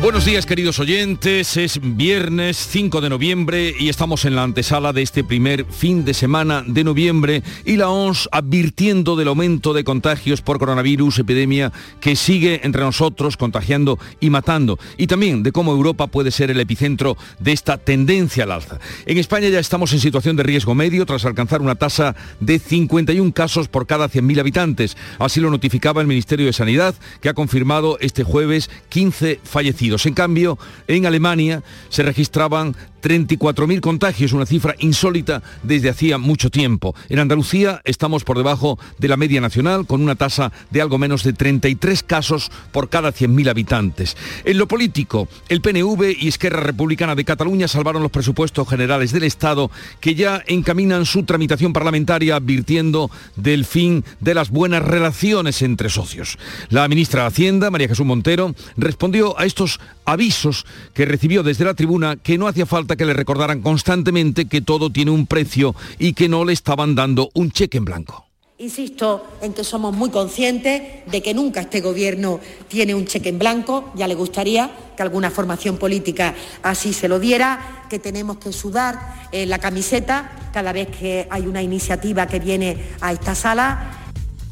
Buenos días queridos oyentes, es viernes 5 de noviembre y estamos en la antesala de este primer fin de semana de noviembre y la ONS advirtiendo del aumento de contagios por coronavirus, epidemia que sigue entre nosotros contagiando y matando y también de cómo Europa puede ser el epicentro de esta tendencia al alza. En España ya estamos en situación de riesgo medio tras alcanzar una tasa de 51 casos por cada 100.000 habitantes. Así lo notificaba el Ministerio de Sanidad que ha confirmado este jueves 15 fallecidos. En cambio, en Alemania se registraban 34.000 contagios, una cifra insólita desde hacía mucho tiempo. En Andalucía estamos por debajo de la media nacional, con una tasa de algo menos de 33 casos por cada 100.000 habitantes. En lo político, el PNV y Esquerra Republicana de Cataluña salvaron los presupuestos generales del Estado, que ya encaminan su tramitación parlamentaria advirtiendo del fin de las buenas relaciones entre socios. La ministra de Hacienda, María Jesús Montero, respondió a estos avisos que recibió desde la tribuna que no hacía falta que le recordaran constantemente que todo tiene un precio y que no le estaban dando un cheque en blanco. Insisto en que somos muy conscientes de que nunca este Gobierno tiene un cheque en blanco, ya le gustaría que alguna formación política así se lo diera, que tenemos que sudar en la camiseta cada vez que hay una iniciativa que viene a esta sala.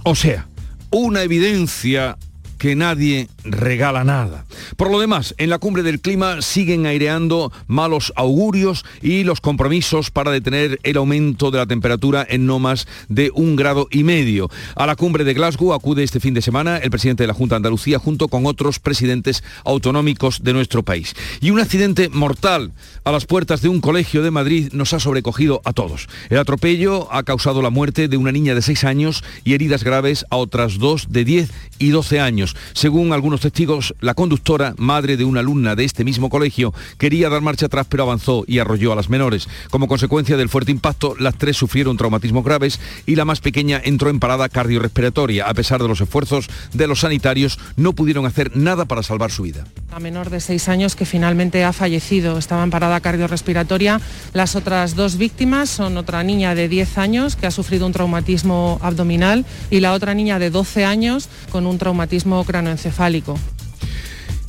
O sea, una evidencia que nadie regala nada. Por lo demás, en la cumbre del clima siguen aireando malos augurios y los compromisos para detener el aumento de la temperatura en no más de un grado y medio. A la cumbre de Glasgow acude este fin de semana el presidente de la Junta de Andalucía junto con otros presidentes autonómicos de nuestro país. Y un accidente mortal a las puertas de un colegio de Madrid nos ha sobrecogido a todos. El atropello ha causado la muerte de una niña de 6 años y heridas graves a otras dos de 10 y 12 años. Según algunos testigos, la conductora, madre de una alumna de este mismo colegio, quería dar marcha atrás pero avanzó y arrolló a las menores. Como consecuencia del fuerte impacto, las tres sufrieron traumatismos graves y la más pequeña entró en parada cardiorrespiratoria. A pesar de los esfuerzos de los sanitarios, no pudieron hacer nada para salvar su vida. La menor de seis años que finalmente ha fallecido estaba en parada cardiorrespiratoria. Las otras dos víctimas son otra niña de 10 años que ha sufrido un traumatismo abdominal y la otra niña de 12 años con un traumatismo cranoencefálico.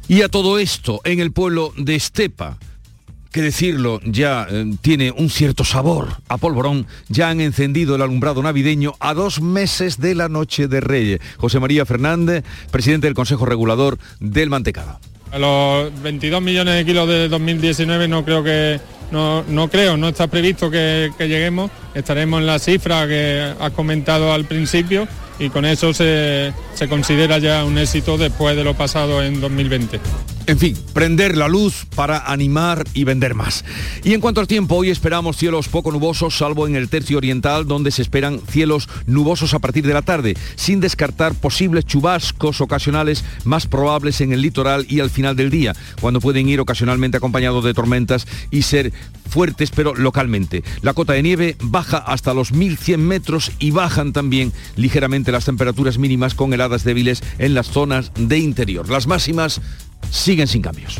Y a todo esto, en el pueblo de Estepa, que decirlo, ya eh, tiene un cierto sabor a polvorón, ya han encendido el alumbrado navideño a dos meses de la Noche de Reyes. José María Fernández, presidente del Consejo Regulador del Mantecado. A los 22 millones de kilos de 2019 no creo que, no, no creo, no está previsto que, que lleguemos, estaremos en la cifra que has comentado al principio y con eso se, se considera ya un éxito después de lo pasado en 2020. En fin, prender la luz para animar y vender más. Y en cuanto al tiempo, hoy esperamos cielos poco nubosos, salvo en el tercio oriental, donde se esperan cielos nubosos a partir de la tarde, sin descartar posibles chubascos ocasionales más probables en el litoral y al final del día, cuando pueden ir ocasionalmente acompañados de tormentas y ser fuertes, pero localmente. La cota de nieve baja hasta los 1100 metros y bajan también ligeramente las temperaturas mínimas con heladas débiles en las zonas de interior. Las máximas siguen sin cambios.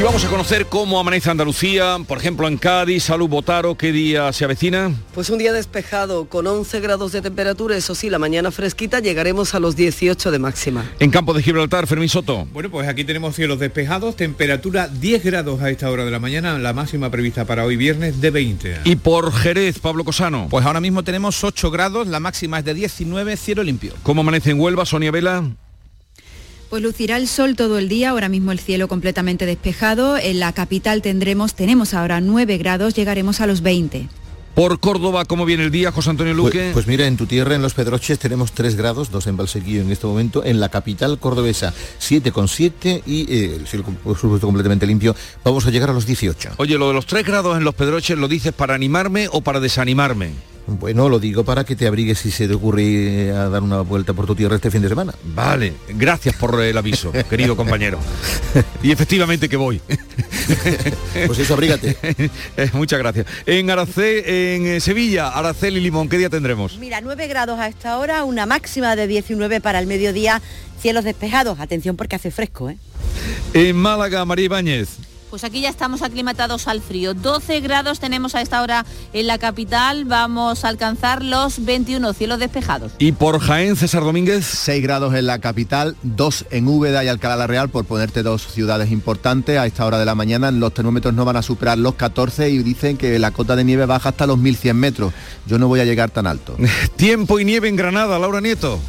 Y vamos a conocer cómo amanece Andalucía, por ejemplo en Cádiz, Salud Botaro, ¿qué día se avecina? Pues un día despejado, con 11 grados de temperatura, eso sí, la mañana fresquita, llegaremos a los 18 de máxima. En Campo de Gibraltar, Fermín Soto. Bueno, pues aquí tenemos cielos despejados, temperatura 10 grados a esta hora de la mañana, la máxima prevista para hoy viernes de 20. Y por Jerez, Pablo Cosano. Pues ahora mismo tenemos 8 grados, la máxima es de 19, cielo limpio. ¿Cómo amanece en Huelva, Sonia Vela? Pues lucirá el sol todo el día, ahora mismo el cielo completamente despejado. En la capital tendremos, tenemos ahora 9 grados, llegaremos a los 20. Por Córdoba, ¿cómo viene el día, José Antonio Luque? Pues, pues, mira, en tu tierra, en Los Pedroches, tenemos 3 grados, 2 en Valsequillo en este momento, en la capital cordobesa 7,7 y eh, el cielo por supuesto completamente limpio, vamos a llegar a los 18. Oye, lo de los 3 grados en Los Pedroches, ¿lo dices para animarme o para desanimarme? Bueno, lo digo para que te abrigues si se te ocurre a dar una vuelta por tu tierra este fin de semana. Vale, gracias por el aviso, querido compañero. Y efectivamente que voy. pues eso, abrígate. Eh, muchas gracias. En Aracé, en eh, Sevilla, Aracel y Limón, ¿qué día tendremos? Mira, 9 grados a esta hora, una máxima de 19 para el mediodía, cielos despejados. Atención porque hace fresco, ¿eh? En Málaga, María Ibáñez. Pues aquí ya estamos aclimatados al frío. 12 grados tenemos a esta hora en la capital. Vamos a alcanzar los 21 cielos despejados. Y por Jaén, César Domínguez. 6 grados en la capital, 2 en Úbeda y Alcalá la Real, por ponerte dos ciudades importantes. A esta hora de la mañana los termómetros no van a superar los 14 y dicen que la cota de nieve baja hasta los 1100 metros. Yo no voy a llegar tan alto. Tiempo y nieve en Granada, Laura Nieto.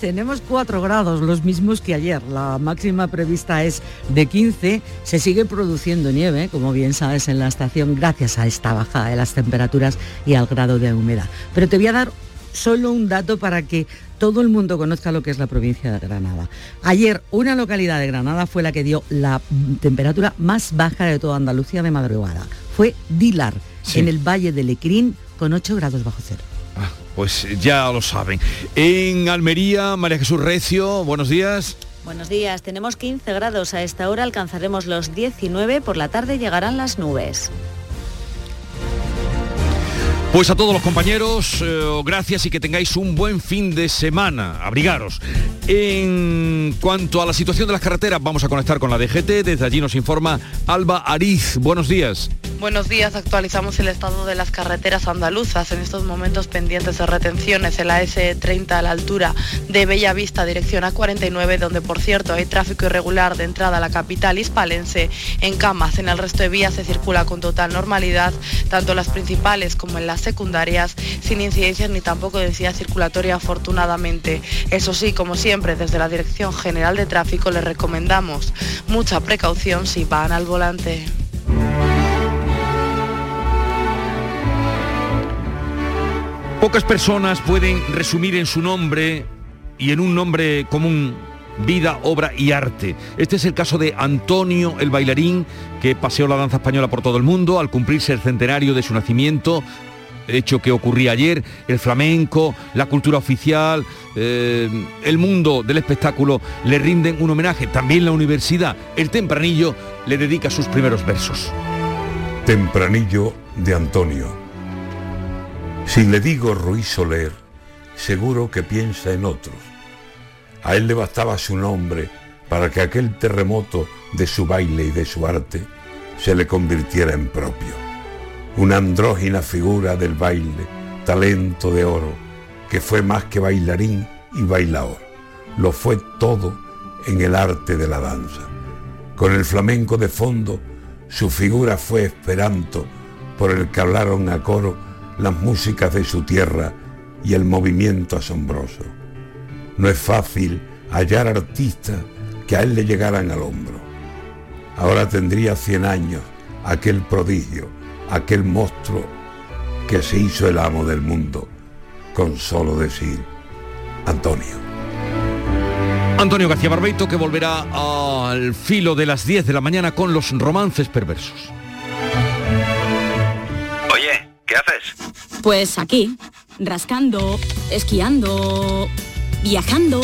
Tenemos 4 grados, los mismos que ayer. La máxima prevista es de 15. Se sigue produciendo nieve, como bien sabes, en la estación gracias a esta bajada de las temperaturas y al grado de humedad. Pero te voy a dar solo un dato para que todo el mundo conozca lo que es la provincia de Granada. Ayer una localidad de Granada fue la que dio la temperatura más baja de toda Andalucía de madrugada. Fue Dilar, en el Valle de Lequín, con 8 grados bajo cero. Ah, pues ya lo saben. En Almería, María Jesús Recio, buenos días. Buenos días, tenemos 15 grados. A esta hora alcanzaremos los 19, por la tarde llegarán las nubes. Pues a todos los compañeros, eh, gracias y que tengáis un buen fin de semana. Abrigaros. En cuanto a la situación de las carreteras, vamos a conectar con la DGT. Desde allí nos informa Alba Ariz. Buenos días. Buenos días, actualizamos el estado de las carreteras andaluzas. En estos momentos pendientes de retenciones en la S30 a la altura de Bellavista, dirección a 49, donde por cierto hay tráfico irregular de entrada a la capital hispalense. En Camas, en el resto de vías se circula con total normalidad, tanto las principales como en las secundarias, sin incidencias ni tampoco densidad circulatoria afortunadamente. Eso sí, como siempre, desde la Dirección General de Tráfico les recomendamos mucha precaución si van al volante. Pocas personas pueden resumir en su nombre y en un nombre común vida, obra y arte. Este es el caso de Antonio, el bailarín, que paseó la danza española por todo el mundo al cumplirse el centenario de su nacimiento, hecho que ocurría ayer, el flamenco, la cultura oficial, eh, el mundo del espectáculo le rinden un homenaje, también la universidad, el tempranillo le dedica sus primeros versos. Tempranillo de Antonio si le digo Ruiz Soler, seguro que piensa en otros. A él le bastaba su nombre para que aquel terremoto de su baile y de su arte se le convirtiera en propio. Una andrógina figura del baile, talento de oro, que fue más que bailarín y bailador. Lo fue todo en el arte de la danza. Con el flamenco de fondo, su figura fue esperanto por el que hablaron a coro las músicas de su tierra y el movimiento asombroso. No es fácil hallar artistas que a él le llegaran al hombro. Ahora tendría 100 años aquel prodigio, aquel monstruo que se hizo el amo del mundo con solo decir Antonio. Antonio García Barbeito que volverá al filo de las 10 de la mañana con los romances perversos. ¿Qué haces? Pues aquí, rascando, esquiando, viajando,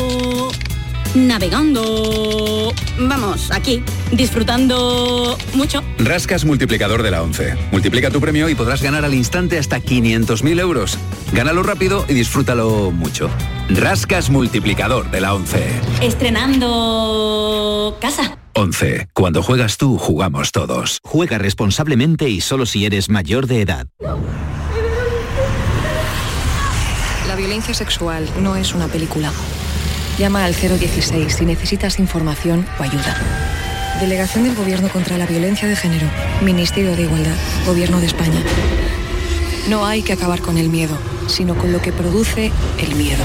navegando. Vamos, aquí, disfrutando mucho. Rascas multiplicador de la 11. Multiplica tu premio y podrás ganar al instante hasta 500.000 euros. Gánalo rápido y disfrútalo mucho. Rascas multiplicador de la 11. Estrenando casa. 11. Cuando juegas tú, jugamos todos. Juega responsablemente y solo si eres mayor de edad. La violencia sexual no es una película. Llama al 016 si necesitas información o ayuda. Delegación del Gobierno contra la Violencia de Género. Ministerio de Igualdad. Gobierno de España. No hay que acabar con el miedo, sino con lo que produce el miedo.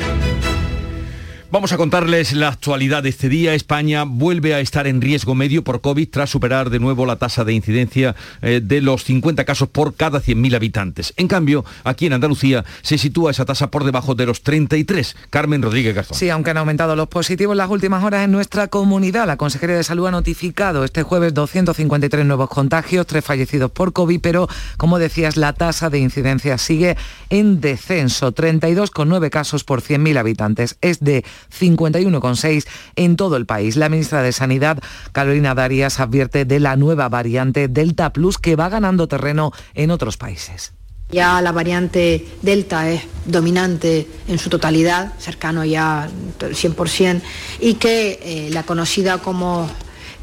Vamos a contarles la actualidad de este día. España vuelve a estar en riesgo medio por COVID tras superar de nuevo la tasa de incidencia eh, de los 50 casos por cada 100.000 habitantes. En cambio, aquí en Andalucía se sitúa esa tasa por debajo de los 33. Carmen Rodríguez Garzón. Sí, aunque han aumentado los positivos las últimas horas en nuestra comunidad, la Consejería de Salud ha notificado este jueves 253 nuevos contagios, tres fallecidos por COVID, pero como decías, la tasa de incidencia sigue en descenso, 32,9 casos por 100.000 habitantes. Es de 51,6 en todo el país. La ministra de Sanidad, Carolina Darias, advierte de la nueva variante Delta Plus que va ganando terreno en otros países. Ya la variante Delta es dominante en su totalidad, cercano ya al 100%, y que eh, la conocida como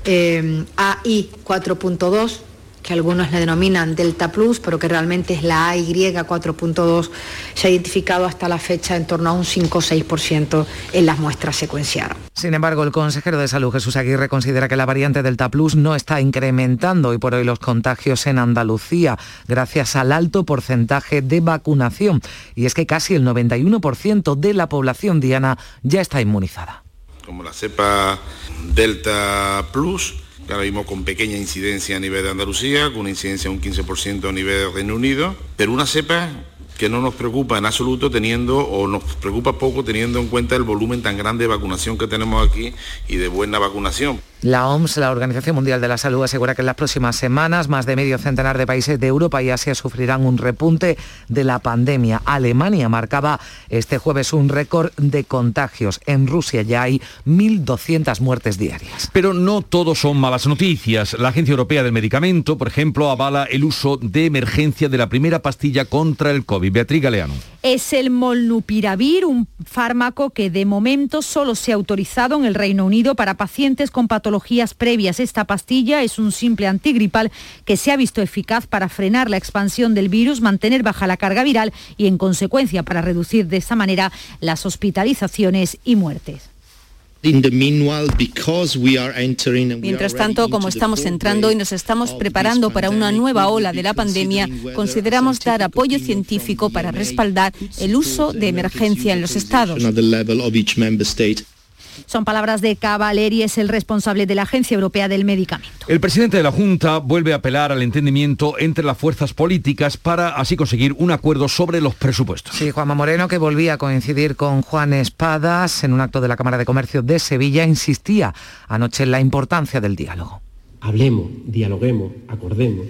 eh, AI 4.2 que algunos le denominan Delta Plus, pero que realmente es la AY 4.2, se ha identificado hasta la fecha en torno a un 5 o 6% en las muestras secuenciadas. Sin embargo, el consejero de Salud, Jesús Aguirre, considera que la variante Delta Plus no está incrementando y por hoy los contagios en Andalucía, gracias al alto porcentaje de vacunación. Y es que casi el 91% de la población diana ya está inmunizada. Como la cepa Delta Plus, ahora mismo con pequeña incidencia a nivel de Andalucía, con una incidencia de un 15% a nivel de Reino Unido, pero una cepa que no nos preocupa en absoluto teniendo o nos preocupa poco teniendo en cuenta el volumen tan grande de vacunación que tenemos aquí y de buena vacunación. La OMS, la Organización Mundial de la Salud, asegura que en las próximas semanas más de medio centenar de países de Europa y Asia sufrirán un repunte de la pandemia. Alemania marcaba este jueves un récord de contagios. En Rusia ya hay 1.200 muertes diarias. Pero no todo son malas noticias. La Agencia Europea del Medicamento, por ejemplo, avala el uso de emergencia de la primera pastilla contra el COVID. Beatriz Galeano. Es el molnupiravir, un fármaco que de momento solo se ha autorizado en el Reino Unido para pacientes con patologías previas. Esta pastilla es un simple antigripal que se ha visto eficaz para frenar la expansión del virus, mantener baja la carga viral y en consecuencia para reducir de esta manera las hospitalizaciones y muertes. Mientras tanto, como estamos entrando y nos estamos preparando para una nueva ola de la pandemia, consideramos dar apoyo científico para respaldar el uso de emergencia en los estados. Son palabras de Cavaleri, es el responsable de la Agencia Europea del Medicamento. El presidente de la Junta vuelve a apelar al entendimiento entre las fuerzas políticas para así conseguir un acuerdo sobre los presupuestos. Sí, Juanma Moreno, que volvía a coincidir con Juan Espadas en un acto de la Cámara de Comercio de Sevilla, insistía anoche en la importancia del diálogo. Hablemos, dialoguemos, acordemos,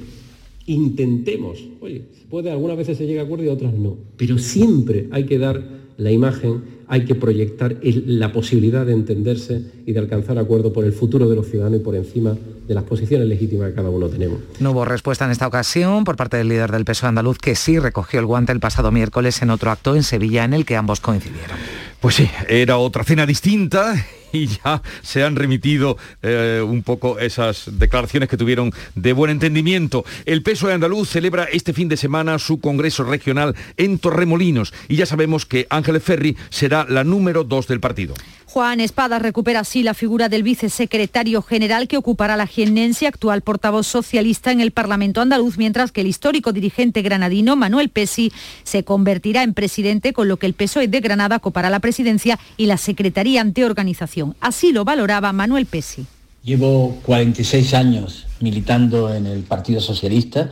intentemos. Oye, puede algunas veces se llega a acuerdo y otras no, pero siempre hay que dar la imagen, hay que proyectar la posibilidad de entenderse y de alcanzar acuerdo por el futuro de los ciudadanos y por encima de las posiciones legítimas que cada uno tenemos. No hubo respuesta en esta ocasión por parte del líder del PSOE andaluz, que sí recogió el guante el pasado miércoles en otro acto en Sevilla en el que ambos coincidieron. Pues sí, era otra cena distinta y ya se han remitido eh, un poco esas declaraciones que tuvieron de buen entendimiento. El PSOE andaluz celebra este fin de semana su congreso regional en Torremolinos y ya sabemos que Ángeles Ferri será la número dos del partido. Juan Espada recupera así la figura del vicesecretario general que ocupará la jiennense, actual portavoz socialista en el Parlamento andaluz, mientras que el histórico dirigente granadino Manuel Pesi se convertirá en presidente, con lo que el PSOE de Granada ocupará la presidencia y la Secretaría ante Organización. Así lo valoraba Manuel Pesi. Llevo 46 años militando en el Partido Socialista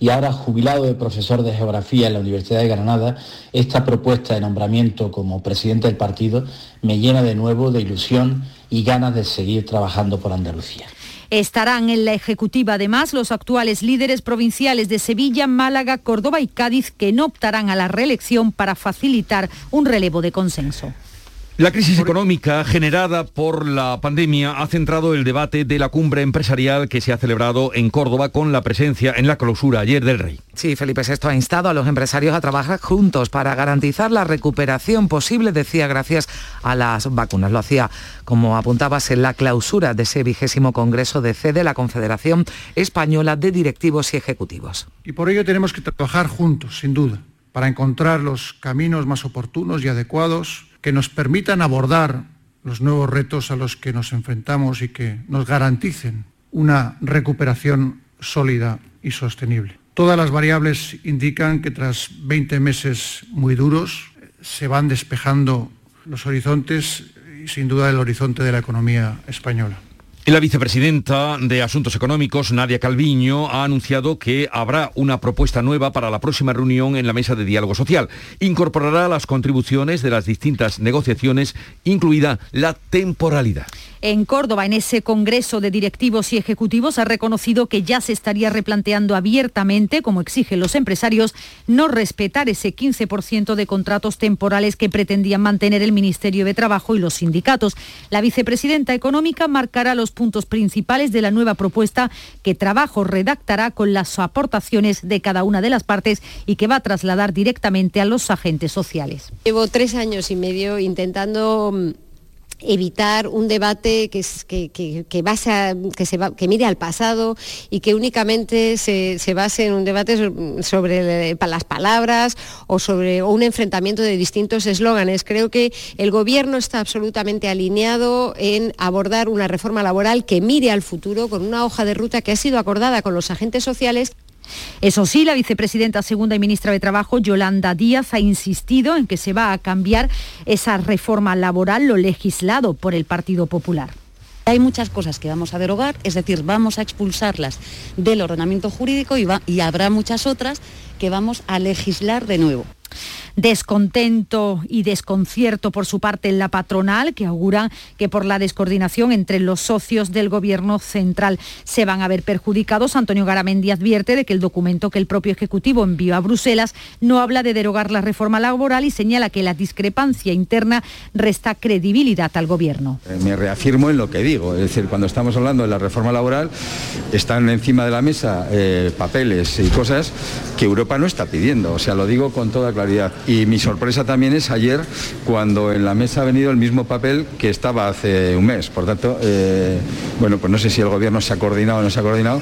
y ahora jubilado de profesor de geografía en la Universidad de Granada, esta propuesta de nombramiento como presidente del partido me llena de nuevo de ilusión y ganas de seguir trabajando por Andalucía. Estarán en la ejecutiva además los actuales líderes provinciales de Sevilla, Málaga, Córdoba y Cádiz que no optarán a la reelección para facilitar un relevo de consenso. La crisis económica generada por la pandemia ha centrado el debate de la cumbre empresarial que se ha celebrado en Córdoba con la presencia en la clausura ayer del Rey. Sí, Felipe VI ha instado a los empresarios a trabajar juntos para garantizar la recuperación posible, decía, gracias a las vacunas. Lo hacía, como apuntabas, en la clausura de ese vigésimo Congreso de CEDE, la Confederación Española de Directivos y Ejecutivos. Y por ello tenemos que trabajar juntos, sin duda, para encontrar los caminos más oportunos y adecuados que nos permitan abordar los nuevos retos a los que nos enfrentamos y que nos garanticen una recuperación sólida y sostenible. Todas las variables indican que tras 20 meses muy duros se van despejando los horizontes y sin duda el horizonte de la economía española. La vicepresidenta de Asuntos Económicos, Nadia Calviño, ha anunciado que habrá una propuesta nueva para la próxima reunión en la mesa de diálogo social. Incorporará las contribuciones de las distintas negociaciones, incluida la temporalidad en Córdoba, en ese Congreso de Directivos y Ejecutivos, ha reconocido que ya se estaría replanteando abiertamente, como exigen los empresarios, no respetar ese 15% de contratos temporales que pretendían mantener el Ministerio de Trabajo y los sindicatos. La vicepresidenta económica marcará los puntos principales de la nueva propuesta que Trabajo redactará con las aportaciones de cada una de las partes y que va a trasladar directamente a los agentes sociales. Llevo tres años y medio intentando mm, evitar un debate que, que, que, que, que, se que mire al pasado y que únicamente se, se base en un debate sobre las palabras o sobre un enfrentamiento de distintos eslóganes. Creo que el Gobierno está absolutamente alineado en abordar una reforma laboral que mire al futuro con una hoja de ruta que ha sido acordada con los agentes sociales. Eso sí, la vicepresidenta segunda y ministra de Trabajo, Yolanda Díaz, ha insistido en que se va a cambiar esa reforma laboral, lo legislado por el Partido Popular. Hay muchas cosas que vamos a derogar, es decir, vamos a expulsarlas del ordenamiento jurídico y, y habrá muchas otras que vamos a legislar de nuevo. Descontento y desconcierto por su parte en la patronal, que auguran que por la descoordinación entre los socios del Gobierno central se van a ver perjudicados. Antonio Garamendi advierte de que el documento que el propio Ejecutivo envió a Bruselas no habla de derogar la reforma laboral y señala que la discrepancia interna resta credibilidad al Gobierno. Eh, me reafirmo en lo que digo, es decir, cuando estamos hablando de la reforma laboral, están encima de la mesa eh, papeles y cosas que Europa no está pidiendo, o sea, lo digo con toda claridad. Y mi sorpresa también es ayer cuando en la mesa ha venido el mismo papel que estaba hace un mes. Por tanto, eh, bueno, pues no sé si el gobierno se ha coordinado o no se ha coordinado,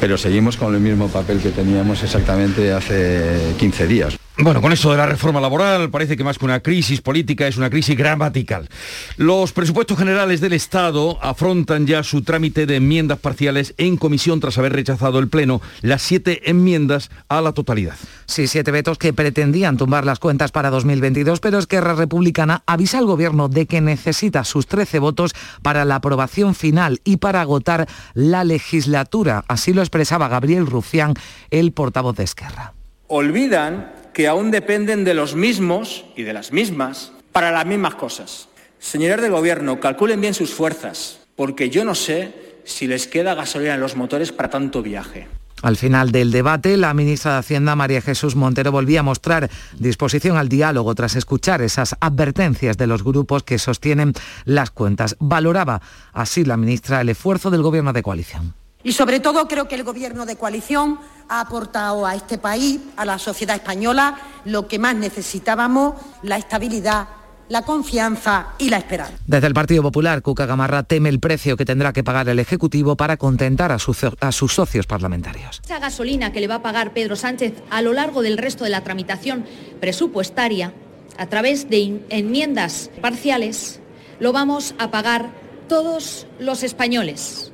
pero seguimos con el mismo papel que teníamos exactamente hace 15 días. Bueno, con esto de la reforma laboral parece que más que una crisis política es una crisis gramatical. Los presupuestos generales del Estado afrontan ya su trámite de enmiendas parciales en comisión tras haber rechazado el Pleno las siete enmiendas a la totalidad. Sí, siete vetos que pretendían tumbar las cuentas para 2022, pero Esquerra Republicana avisa al Gobierno de que necesita sus 13 votos para la aprobación final y para agotar la legislatura. Así lo expresaba Gabriel Rufián, el portavoz de Esquerra. Olvidan que aún dependen de los mismos y de las mismas para las mismas cosas. Señores del Gobierno, calculen bien sus fuerzas, porque yo no sé si les queda gasolina en los motores para tanto viaje. Al final del debate, la ministra de Hacienda, María Jesús Montero, volvía a mostrar disposición al diálogo tras escuchar esas advertencias de los grupos que sostienen las cuentas. Valoraba así la ministra el esfuerzo del Gobierno de coalición. Y sobre todo creo que el Gobierno de coalición ha aportado a este país, a la sociedad española, lo que más necesitábamos, la estabilidad la confianza y la esperanza. Desde el Partido Popular, Cuca Gamarra teme el precio que tendrá que pagar el Ejecutivo para contentar a, a, sus socios parlamentarios. Esa gasolina que le va a pagar Pedro Sánchez a lo largo del resto de la tramitación presupuestaria, a través de enmiendas parciales, lo vamos a pagar todos los españoles.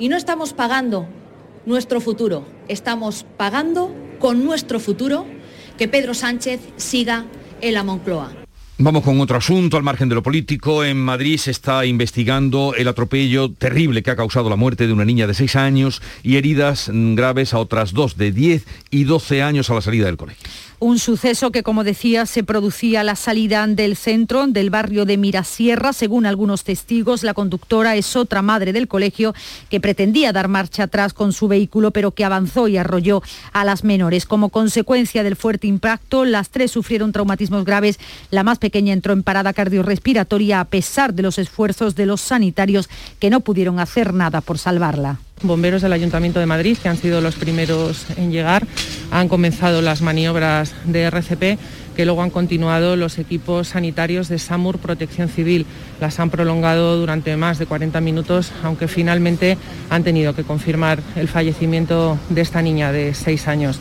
Y no estamos pagando nuestro futuro, estamos pagando con nuestro futuro que Pedro Sánchez siga en la Moncloa. Vamos con otro asunto, al margen de lo político. En Madrid se está investigando el atropello terrible que ha causado la muerte de una niña de 6 años y heridas graves a otras dos de 10 y 12 años a la salida del colegio. Un suceso que, como decía, se producía la salida del centro del barrio de Mirasierra. Según algunos testigos, la conductora es otra madre del colegio que pretendía dar marcha atrás con su vehículo, pero que avanzó y arrolló a las menores. Como consecuencia del fuerte impacto, las tres sufrieron traumatismos graves. La más pequeña entró en parada cardiorrespiratoria a pesar de los esfuerzos de los sanitarios que no pudieron hacer nada por salvarla. Bomberos del Ayuntamiento de Madrid, que han sido los primeros en llegar, han comenzado las maniobras de RCP que luego han continuado los equipos sanitarios de SAMUR Protección Civil. Las han prolongado durante más de 40 minutos, aunque finalmente han tenido que confirmar el fallecimiento de esta niña de 6 años.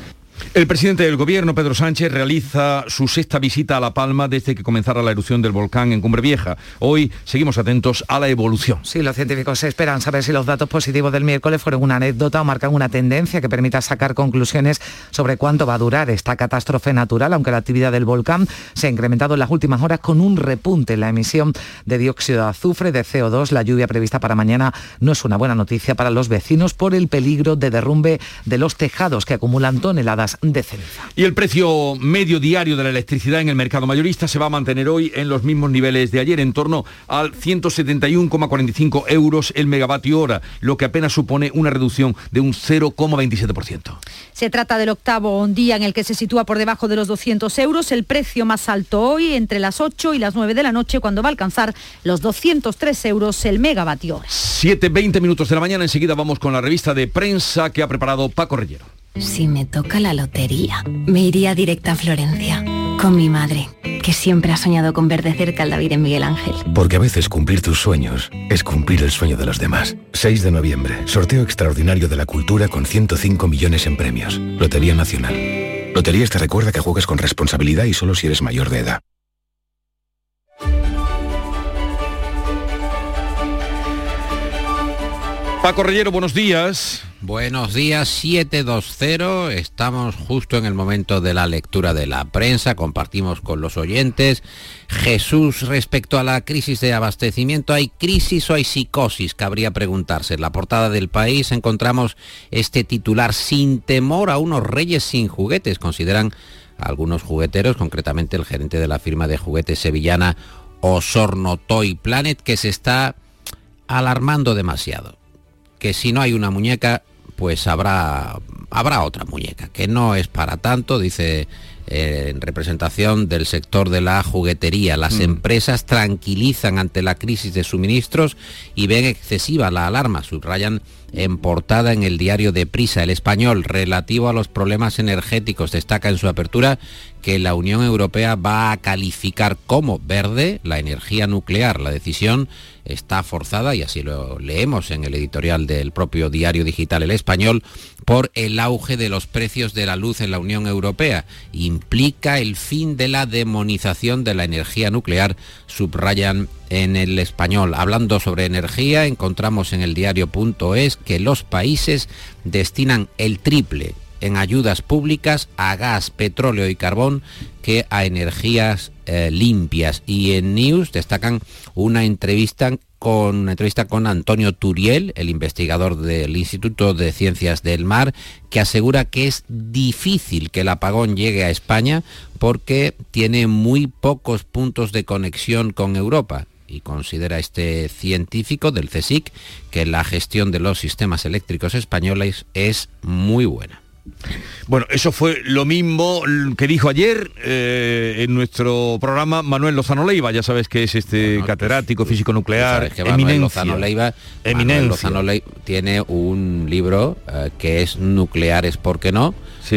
El presidente del gobierno, Pedro Sánchez, realiza su sexta visita a La Palma desde que comenzara la erupción del volcán en Cumbre Vieja. Hoy seguimos atentos a la evolución. Sí, los científicos esperan saber si los datos positivos del miércoles fueron una anécdota o marcan una tendencia que permita sacar conclusiones sobre cuánto va a durar esta catástrofe natural, aunque la actividad del volcán se ha incrementado en las últimas horas con un repunte en la emisión de dióxido de azufre, de CO2. La lluvia prevista para mañana no es una buena noticia para los vecinos por el peligro de derrumbe de los tejados que acumulan toneladas de ceniza. Y el precio medio diario de la electricidad en el mercado mayorista se va a mantener hoy en los mismos niveles de ayer, en torno al 171,45 euros el megavatio hora, lo que apenas supone una reducción de un 0,27%. Se trata del octavo día en el que se sitúa por debajo de los 200 euros, el precio más alto hoy entre las 8 y las 9 de la noche, cuando va a alcanzar los 203 euros el megavatio hora. 7, 20 minutos de la mañana, enseguida vamos con la revista de prensa que ha preparado Paco Rellero. Si me toca la lotería, me iría directa a Florencia, con mi madre, que siempre ha soñado con ver de cerca al David en Miguel Ángel. Porque a veces cumplir tus sueños es cumplir el sueño de los demás. 6 de noviembre, sorteo extraordinario de la cultura con 105 millones en premios. Lotería Nacional. Loterías te recuerda que juegues con responsabilidad y solo si eres mayor de edad. Paco Rellero, buenos días. Buenos días, 720. Estamos justo en el momento de la lectura de la prensa. Compartimos con los oyentes. Jesús, respecto a la crisis de abastecimiento, ¿hay crisis o hay psicosis? Cabría preguntarse. En la portada del país encontramos este titular, sin temor a unos reyes sin juguetes. Consideran algunos jugueteros, concretamente el gerente de la firma de juguetes sevillana Osorno Toy Planet, que se está alarmando demasiado que si no hay una muñeca, pues habrá, habrá otra muñeca, que no es para tanto, dice eh, en representación del sector de la juguetería. Las mm. empresas tranquilizan ante la crisis de suministros y ven excesiva la alarma, subrayan en portada en el diario de Prisa, el español, relativo a los problemas energéticos. Destaca en su apertura que la Unión Europea va a calificar como verde la energía nuclear. La decisión está forzada, y así lo leemos en el editorial del propio diario digital El Español, por el auge de los precios de la luz en la Unión Europea. Implica el fin de la demonización de la energía nuclear, subrayan en el español. Hablando sobre energía, encontramos en el diario.es que los países destinan el triple en ayudas públicas a gas, petróleo y carbón que a energías eh, limpias. Y en News destacan una entrevista con una entrevista con Antonio Turiel, el investigador del Instituto de Ciencias del Mar, que asegura que es difícil que el apagón llegue a España porque tiene muy pocos puntos de conexión con Europa y considera este científico del CSIC que la gestión de los sistemas eléctricos españoles es muy buena. Bueno, eso fue lo mismo que dijo ayer eh, en nuestro programa Manuel Lozano Leiva, ya sabes que es este pues, catedrático físico nuclear, que Manuel Lozano Leiva, Lozano tiene un libro eh, que es Nucleares, ¿por qué no?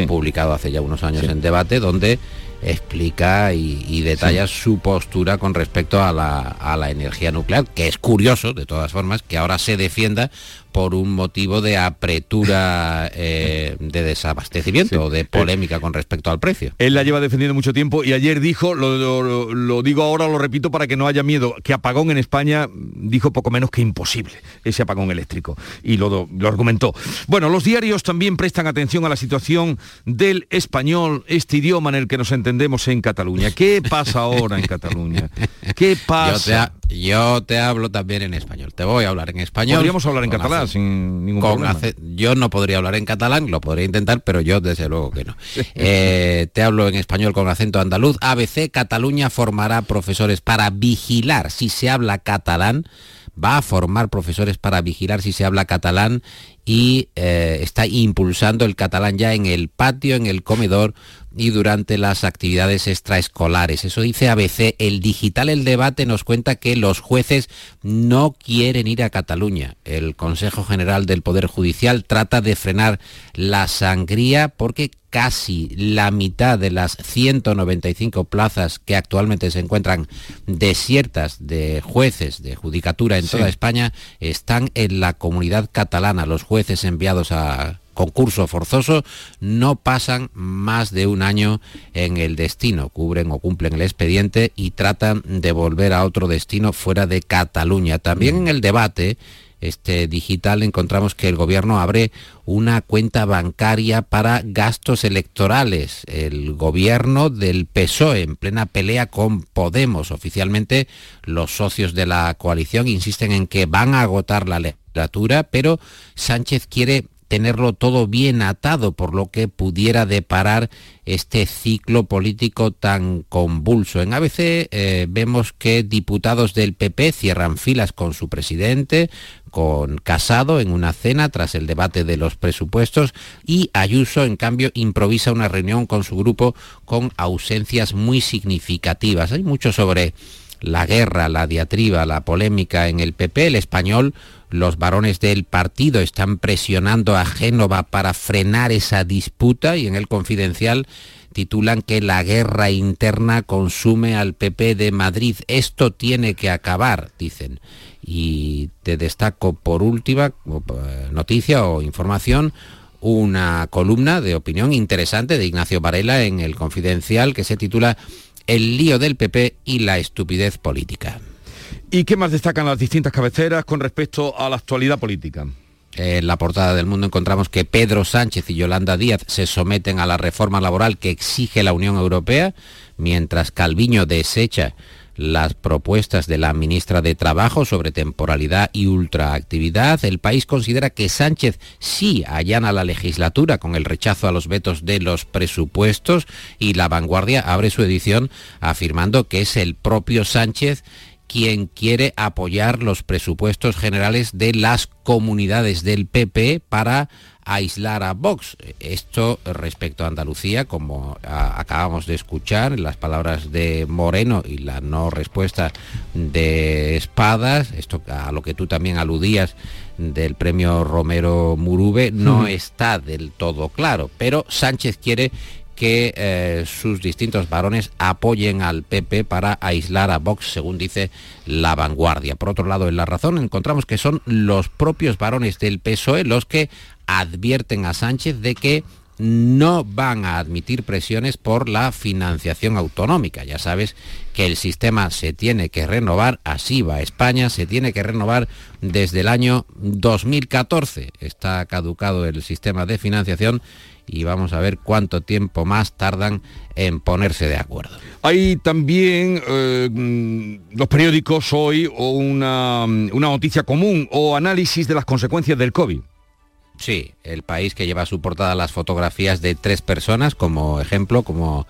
publicado hace ya unos años en debate, donde explica y, detalla su postura con respecto a la, a la energía nuclear, que es curioso, de todas formas, que ahora se defienda por un motivo de apretura eh, de desabastecimiento o de polémica con respecto al precio. Él la lleva defendiendo mucho tiempo y ayer dijo, lo, digo ahora, lo repito para que no haya miedo, que apagón en España dijo poco menos que imposible, ese apagón eléctrico, y lo, lo argumentó. Bueno, los diarios también prestan atención a la situación del español, este idioma en el que nos entendemos en Cataluña. ¿Qué pasa ahora en Cataluña? ¿Qué pasa? Yo te, hablo también en español. Te voy a hablar en español. Podríamos hablar en catalán sin ningún problema. Yo no podría hablar en catalán, lo podría intentar, pero yo desde luego que no. Eh, te hablo en español con acento andaluz. ABC Cataluña formará profesores para vigilar si se habla catalán va a formar profesores para vigilar si se habla catalán y eh, está impulsando el catalán ya en el patio, en el comedor y durante las actividades extraescolares. Eso dice ABC. El digital, el debate nos cuenta que los jueces no quieren ir a Cataluña. El Consejo General del Poder Judicial trata de frenar la sangría porque casi la mitad de las 195 plazas que actualmente se encuentran desiertas de jueces de judicatura en toda España están en la comunidad catalana. Los jueces enviados a concurso forzoso no pasan más de un año en el destino, cubren o cumplen el expediente y tratan de volver a otro destino fuera de Cataluña. También en el debate este digital encontramos que el gobierno abre una cuenta bancaria para gastos electorales. El gobierno del PSOE en plena pelea con Podemos. Oficialmente los socios de la coalición insisten en que van a agotar la legislatura, pero Sánchez quiere tenerlo todo bien atado, por lo que pudiera deparar este ciclo político tan convulso. En ABC eh, vemos que diputados del PP cierran filas con su presidente, con Casado en una cena tras el debate de los presupuestos y Ayuso, en cambio, improvisa una reunión con su grupo con ausencias muy significativas. Hay mucho sobre la guerra, la diatriba, la polémica en el PP, el español los varones del partido están presionando a Génova para frenar esa disputa y en el confidencial titulan que la guerra interna consume al PP de Madrid. Esto tiene que acabar, dicen. Y te destaco por última eh, noticia o información una columna de opinión interesante de Ignacio Varela en el Confidencial que se titula El lío del PP y la estupidez política. ¿Y qué más destacan las distintas cabeceras con respecto a la actualidad política? En la portada del mundo encontramos que Pedro Sánchez y Yolanda Díaz se someten a la reforma laboral que exige la Unión Europea, mientras Calviño desecha las propuestas de la ministra de Trabajo sobre temporalidad y ultraactividad. El país considera que Sánchez sí allana la legislatura con el rechazo a los vetos de los presupuestos y la vanguardia abre su edición afirmando que es el propio Sánchez quien quiere apoyar los presupuestos generales de las comunidades del PP para aislar a Vox. Esto respecto a Andalucía, como acabamos de escuchar, en las palabras de Moreno y la no respuesta de Espadas, esto a lo que tú también aludías del premio Romero Murube, no está del todo claro, pero Sánchez quiere que eh, sus distintos varones apoyen al PP para aislar a Vox, según dice la vanguardia. Por otro lado, en la razón encontramos que son los propios varones del PSOE los que advierten a Sánchez de que no van a admitir presiones por la financiación autonómica. Ya sabes que el sistema se tiene que renovar, así va España, se tiene que renovar desde el año 2014. Está caducado el sistema de financiación y vamos a ver cuánto tiempo más tardan en ponerse de acuerdo. Hay también eh, los periódicos hoy o una, una noticia común o análisis de las consecuencias del COVID. Sí, el país que lleva su portada las fotografías de tres personas como ejemplo, como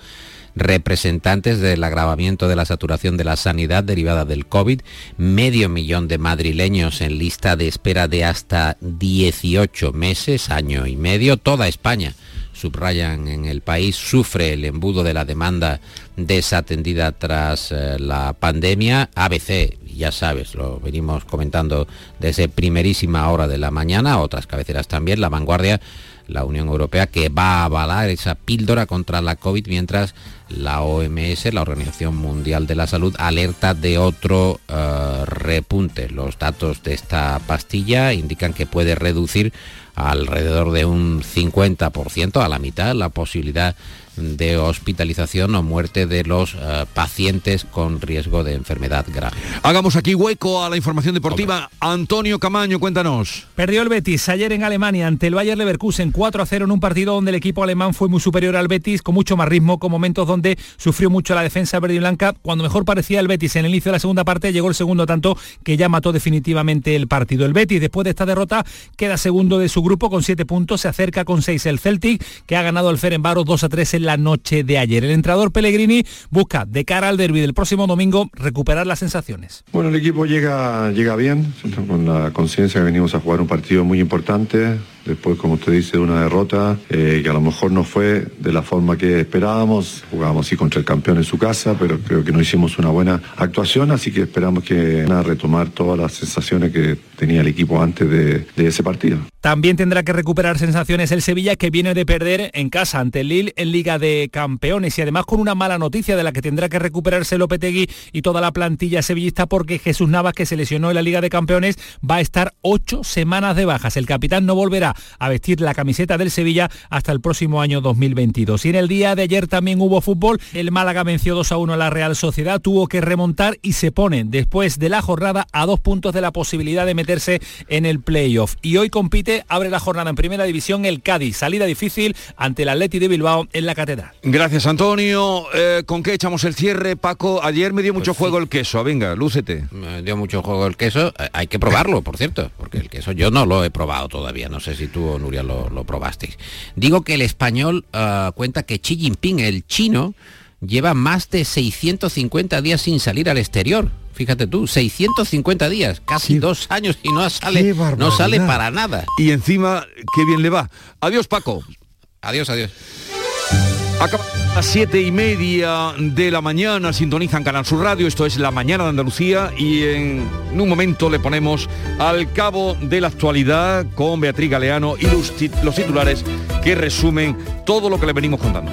representantes del agravamiento de la saturación de la sanidad derivada del COVID, medio millón de madrileños en lista de espera de hasta 18 meses, año y medio, toda España subrayan en el país, sufre el embudo de la demanda desatendida tras eh, la pandemia. ABC, ya sabes, lo venimos comentando desde primerísima hora de la mañana, otras cabeceras también, la vanguardia, la Unión Europea, que va a avalar esa píldora contra la COVID mientras la OMS, la Organización Mundial de la Salud, alerta de otro eh, repunte. Los datos de esta pastilla indican que puede reducir alrededor de un 50%, a la mitad, la posibilidad de hospitalización o muerte de los eh, pacientes con riesgo de enfermedad grave. Hagamos aquí hueco a la información deportiva. Antonio Camaño, cuéntanos. Perdió el Betis ayer en Alemania ante el Bayer Leverkusen 4 a 0 en un partido donde el equipo alemán fue muy superior al Betis, con mucho más ritmo, con momentos donde sufrió mucho la defensa verde y blanca. Cuando mejor parecía el Betis en el inicio de la segunda parte, llegó el segundo tanto que ya mató definitivamente el partido. El Betis, después de esta derrota, queda segundo de su grupo con 7 puntos, se acerca con 6 el Celtic, que ha ganado al Ferenbaro 2 a 3 en la noche de ayer. El entrenador Pellegrini busca, de cara al derby del próximo domingo, recuperar las sensaciones. Bueno, el equipo llega, llega bien, con la conciencia que venimos a jugar un partido muy importante, después, como usted dice, de una derrota eh, que a lo mejor no fue de la forma que esperábamos. Jugábamos sí contra el campeón en su casa, pero creo que no hicimos una buena actuación, así que esperamos que van a retomar todas las sensaciones que tenía el equipo antes de ese partido. También tendrá que recuperar sensaciones el Sevilla que viene de perder en casa ante el Lille en Liga de Campeones y además con una mala noticia de la que tendrá que recuperarse Lopetegui y toda la plantilla sevillista porque Jesús Navas que se lesionó en la Liga de Campeones va a estar ocho semanas de bajas. El capitán no volverá a vestir la camiseta del Sevilla hasta el próximo año 2022. Y en el día de ayer también hubo fútbol. El Málaga venció 2 a 1 a la Real Sociedad, tuvo que remontar y se pone después de la jornada a dos puntos de la posibilidad de meterse en el playoff. Y hoy compite, abre la jornada en primera división el Cádiz. Salida difícil ante el Atleti de Bilbao en la Catedral. Gracias Antonio. Eh, ¿Con qué echamos el cierre, Paco? Ayer me dio mucho Pues juego el queso. Venga, lúcete. Me dio mucho juego el queso. Eh, Hay que probarlo, por cierto, porque el queso yo no lo he probado todavía. No sé si tú o Nuria lo, lo probasteis. Digo que el español ah, cuenta que Xi Jinping, el chino, lleva más de 650 días sin salir al exterior. Fíjate tú, 650 días, casi dos años y no sale, no sale para nada. Y encima, qué bien le va. Adiós, Paco. Adiós, adiós. Acaba a las siete y media de la mañana, sintonizan Canal Sur Radio, esto es La Mañana de Andalucía y en un momento le ponemos al cabo de la actualidad con Beatriz Galeano y los, tit- los titulares que resumen todo lo que le venimos contando.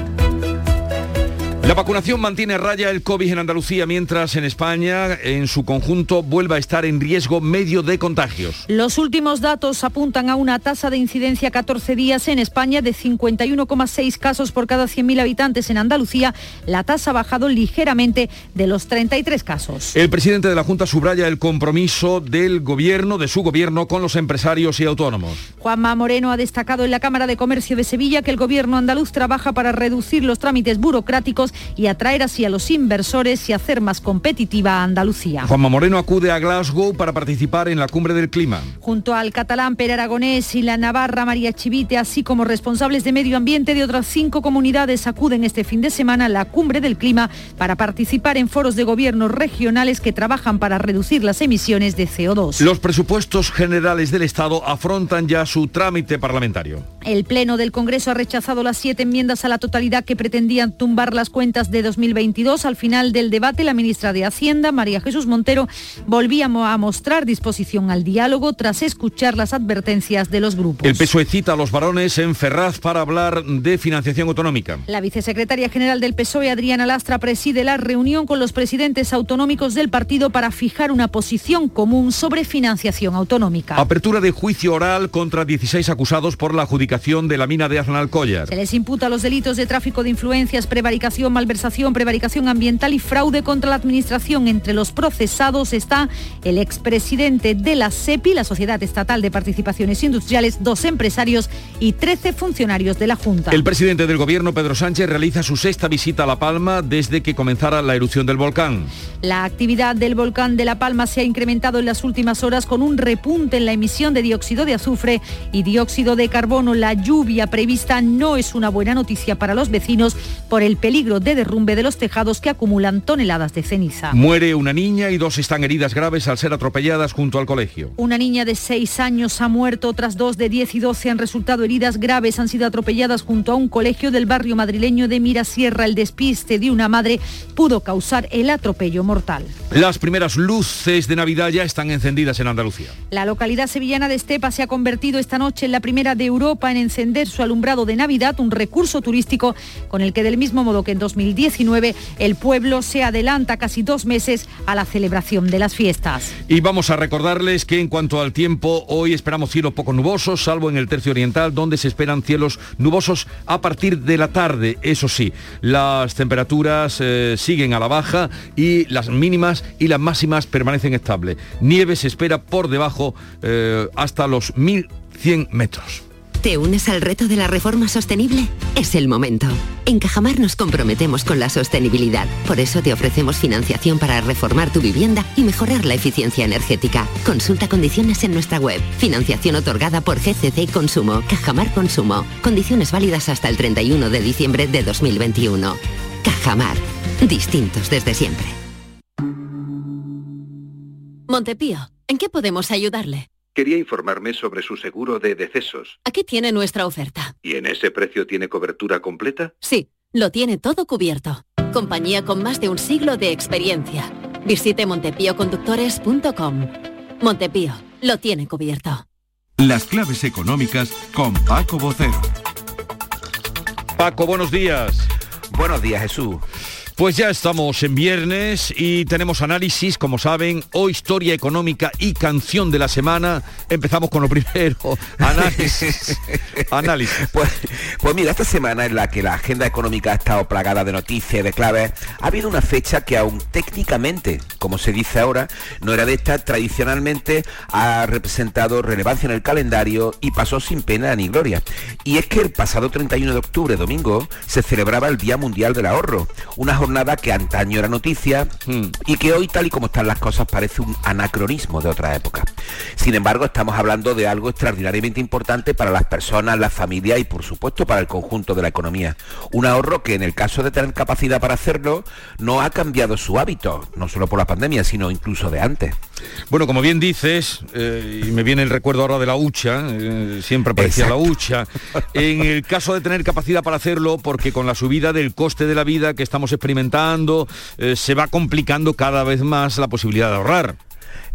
La vacunación mantiene a raya el COVID en Andalucía, mientras en España, en su conjunto, vuelve a estar en riesgo medio de contagios. Los últimos datos apuntan a una tasa de incidencia 14 días en España de 51,6 casos por cada 100.000 habitantes. En Andalucía, la tasa ha bajado ligeramente de los 33 casos. El presidente de la Junta subraya el compromiso del gobierno, de su gobierno, con los empresarios y autónomos. Juanma Moreno ha destacado en la Cámara de Comercio de Sevilla que el gobierno andaluz trabaja para reducir los trámites burocráticos y atraer así a los inversores y hacer más competitiva a Andalucía. Juanma Moreno acude a Glasgow para participar en la cumbre del clima. Junto al catalán Pere Aragonés y la navarra María Chivite, así como responsables de medio ambiente de otras cinco comunidades, acuden este fin de semana a la cumbre del clima para participar en foros de gobiernos regionales que trabajan para reducir las emisiones de CO2. Los presupuestos generales del Estado afrontan ya su trámite parlamentario. El Pleno del Congreso ha rechazado las siete enmiendas a la totalidad que pretendían tumbar las cuentas de 2022. Al final del debate, la ministra de Hacienda, María Jesús Montero, volvía a mostrar disposición al diálogo tras escuchar las advertencias de los grupos. El PSOE cita a los varones en Ferraz para hablar de financiación autonómica. La vicesecretaria general del PSOE, Adriana Lastra, preside la reunión con los presidentes autonómicos del partido para fijar una posición común sobre financiación autonómica. Apertura de juicio oral contra 16 acusados por la adjudicación de la mina de Aznalcóllar. Se les imputa los delitos de tráfico de influencias, prevaricación, malversación, prevaricación ambiental y fraude contra la administración. Entre los procesados está el expresidente de la SEPI, la Sociedad Estatal de Participaciones Industriales, dos empresarios y 13 funcionarios de la Junta. El presidente del gobierno, Pedro Sánchez, realiza su sexta visita a La Palma desde que comenzara la erupción del volcán. La actividad del volcán de La Palma se ha incrementado en las últimas horas con un repunte en la emisión de dióxido de azufre y dióxido de carbono. La lluvia prevista no es una buena noticia para los vecinos por el peligro de derrumbe de los tejados que acumulan toneladas de ceniza. Muere una niña y dos están heridas graves al ser atropelladas junto al colegio. Una niña de 6 años ha muerto, otras dos de 10 y 12 han resultado heridas graves, han sido atropelladas junto a un colegio del barrio madrileño de Mirasierra. El despiste de una madre pudo causar el atropello mortal. Las primeras luces de Navidad ya están encendidas en Andalucía. La localidad sevillana de Estepa se ha convertido esta noche en la primera de Europa en encender su alumbrado de Navidad, un recurso turístico con el que del mismo modo que en 2019 el pueblo se adelanta casi dos meses a la celebración de las fiestas. Y vamos a recordarles que en cuanto al tiempo, hoy esperamos cielos poco nubosos, salvo en el tercio oriental, donde se esperan cielos nubosos a partir de la tarde. Eso sí, las temperaturas eh, siguen a la baja y las mínimas y las máximas permanecen estables. Nieve se espera por debajo eh, hasta los 1100 metros. ¿Te unes al reto de la reforma sostenible? Es el momento. En Cajamar nos comprometemos con la sostenibilidad. Por eso te ofrecemos financiación para reformar tu vivienda y mejorar la eficiencia energética. Consulta condiciones en nuestra web. Financiación otorgada por GCC Consumo. Cajamar Consumo. Condiciones válidas hasta el 31 de diciembre de 2021. Cajamar. Distintos desde siempre. Montepío, ¿en qué podemos ayudarle? Quería informarme sobre su seguro de decesos. Aquí tiene nuestra oferta. ¿Y en ese precio tiene cobertura completa? Sí, lo tiene todo cubierto. Compañía con más de un siglo de experiencia. Visite montepíoconductores.com. Montepío, lo tiene cubierto. Las claves económicas con Paco Bocero. Paco, buenos días. Buenos días, Jesús. Pues ya estamos en viernes y tenemos análisis, como saben, o historia económica y canción de la semana. Empezamos con lo primero, análisis. análisis. Pues, pues mira, esta semana en la que la agenda económica ha estado plagada de noticias, de claves, ha habido una fecha que aún técnicamente, como se dice ahora, no era de esta, tradicionalmente ha representado relevancia en el calendario y pasó sin pena ni gloria. Y es que el pasado 31 de octubre, domingo, se celebraba el Día Mundial del Ahorro, una jornada que antaño era noticia y que hoy, tal y como están las cosas, parece un anacronismo de otra época. Sin embargo, estamos hablando de algo extraordinariamente importante para las personas, las familias y, por supuesto, para el conjunto de la economía. Un ahorro que, en el caso de tener capacidad para hacerlo, no ha cambiado su hábito, no solo por la pandemia, sino incluso de antes. Bueno, como bien dices, eh, y me viene el recuerdo ahora de la hucha, eh, siempre aparecía la hucha, en el caso de tener capacidad para hacerlo, porque con la subida del coste de la vida que estamos experimentando, eh, se va complicando cada vez más la posibilidad de ahorrar.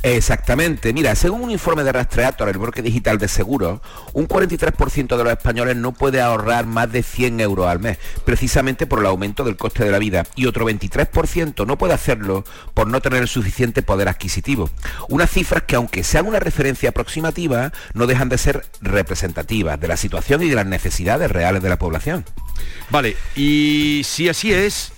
Exactamente. Mira, según un informe de Rastreator, el bloque digital de seguros, un 43% de los españoles no puede ahorrar más de 100 euros al mes, precisamente por el aumento del coste de la vida, y otro 23% no puede hacerlo por no tener el suficiente poder adquisitivo. Unas cifras que, aunque sean una referencia aproximativa, no dejan de ser representativas de la situación y de las necesidades reales de la población. Vale, y si así es,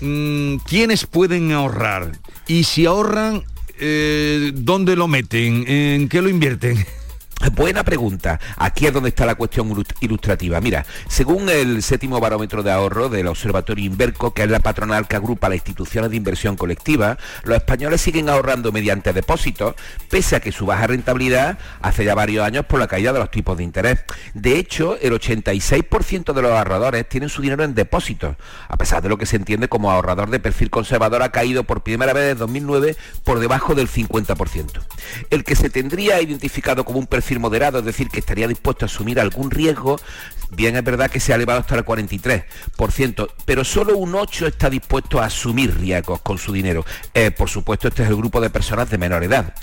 Mm, ¿quiénes pueden ahorrar? Y si ahorran, eh, ¿dónde lo meten? ¿En qué lo invierten? Buena pregunta. Aquí es donde está la cuestión ilustrativa. Mira, según el séptimo barómetro de ahorro del Observatorio Inverco, que es la patronal que agrupa las instituciones de inversión colectiva, los españoles siguen ahorrando mediante depósitos, pese a que su baja rentabilidad hace ya varios años por la caída de los tipos de interés. De hecho, el 86% de los ahorradores tienen su dinero en depósitos, a pesar de lo que se entiende como ahorrador de perfil conservador ha caído por primera vez en 2009 por debajo del 50%. El que se tendría identificado como un perfil moderado, es decir, que estaría dispuesto a asumir algún riesgo, bien es verdad que se ha elevado hasta el 43%, pero solo un 8 está dispuesto a asumir riesgos con su dinero. Eh, por supuesto, este es el grupo de personas de menor edad.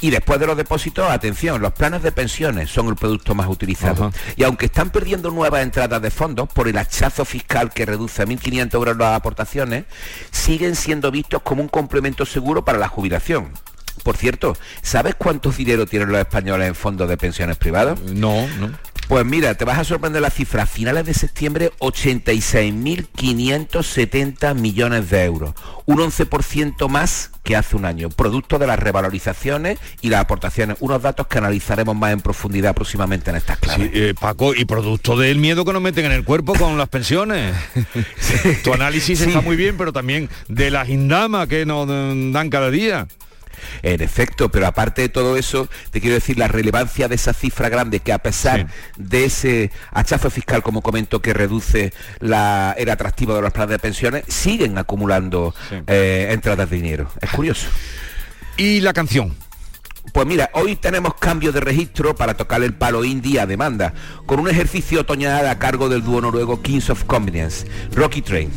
Y después de los depósitos, atención, los planes de pensiones son el producto más utilizado. Y aunque están perdiendo nuevas entradas de fondos por el hachazo fiscal que reduce a 1.500 euros las aportaciones, siguen siendo vistos como un complemento seguro para la jubilación. Por cierto, ¿sabes cuántos dinero tienen los españoles en fondos de pensiones privados? No, no. Pues mira, te vas a sorprender la cifra. A finales de septiembre, 86.570 millones de euros. Un 11% más que hace un año. Producto de las revalorizaciones y las aportaciones. Unos datos que analizaremos más en profundidad próximamente en estas clases. Sí, eh, Paco, y producto del miedo que nos meten en el cuerpo con las pensiones. tu análisis está muy bien, pero también de las indamas que nos dan cada día. En efecto, pero aparte de todo eso, te quiero decir la relevancia de esa cifra grande que a pesar de ese hachazo fiscal, como comento, que reduce la, el atractivo de los planes de pensiones, siguen acumulando eh, entradas de dinero. Es curioso. ¿Y la canción? Pues mira, hoy tenemos cambio de registro para tocar el palo indie a demanda, con un ejercicio otoñal a cargo del dúo noruego Kings of Convenience, Rocky Train.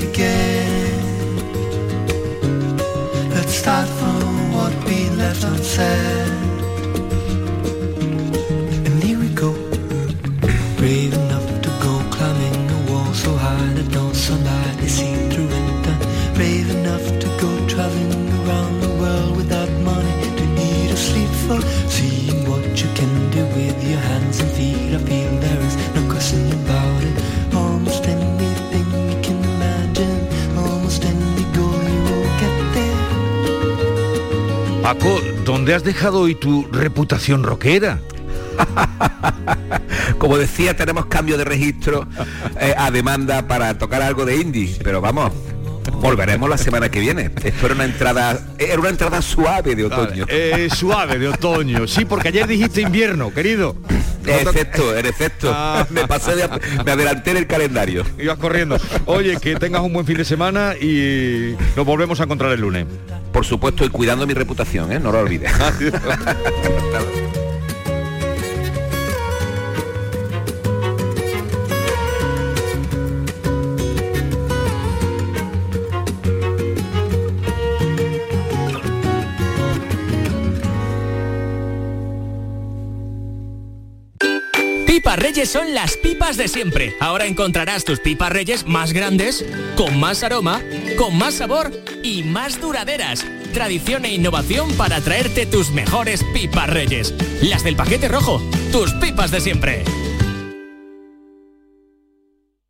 Again. Let's start from what we left unsaid. Paco, ¿dónde has dejado hoy tu reputación rockera? Como decía, tenemos cambio de registro eh, a demanda para tocar algo de indie, pero vamos, volveremos la semana que viene. Esto era una entrada, era una entrada suave de otoño. Eh, suave de otoño, sí, porque ayer dijiste invierno, querido. En efecto, en efecto. Me pasé de, me adelanté en el calendario. Ibas corriendo. Oye, que tengas un buen fin de semana y nos volvemos a encontrar el lunes. Por supuesto, y cuidando mi reputación, ¿eh? no lo olvides. reyes son las pipas de siempre. Ahora encontrarás tus pipas reyes más grandes, con más aroma, con más sabor y más duraderas. Tradición e innovación para traerte tus mejores pipas reyes. Las del paquete rojo, tus pipas de siempre.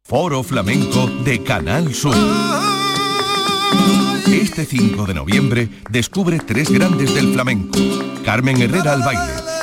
Foro Flamenco de Canal Sur. Este 5 de noviembre descubre tres grandes del flamenco. Carmen Herrera al baile,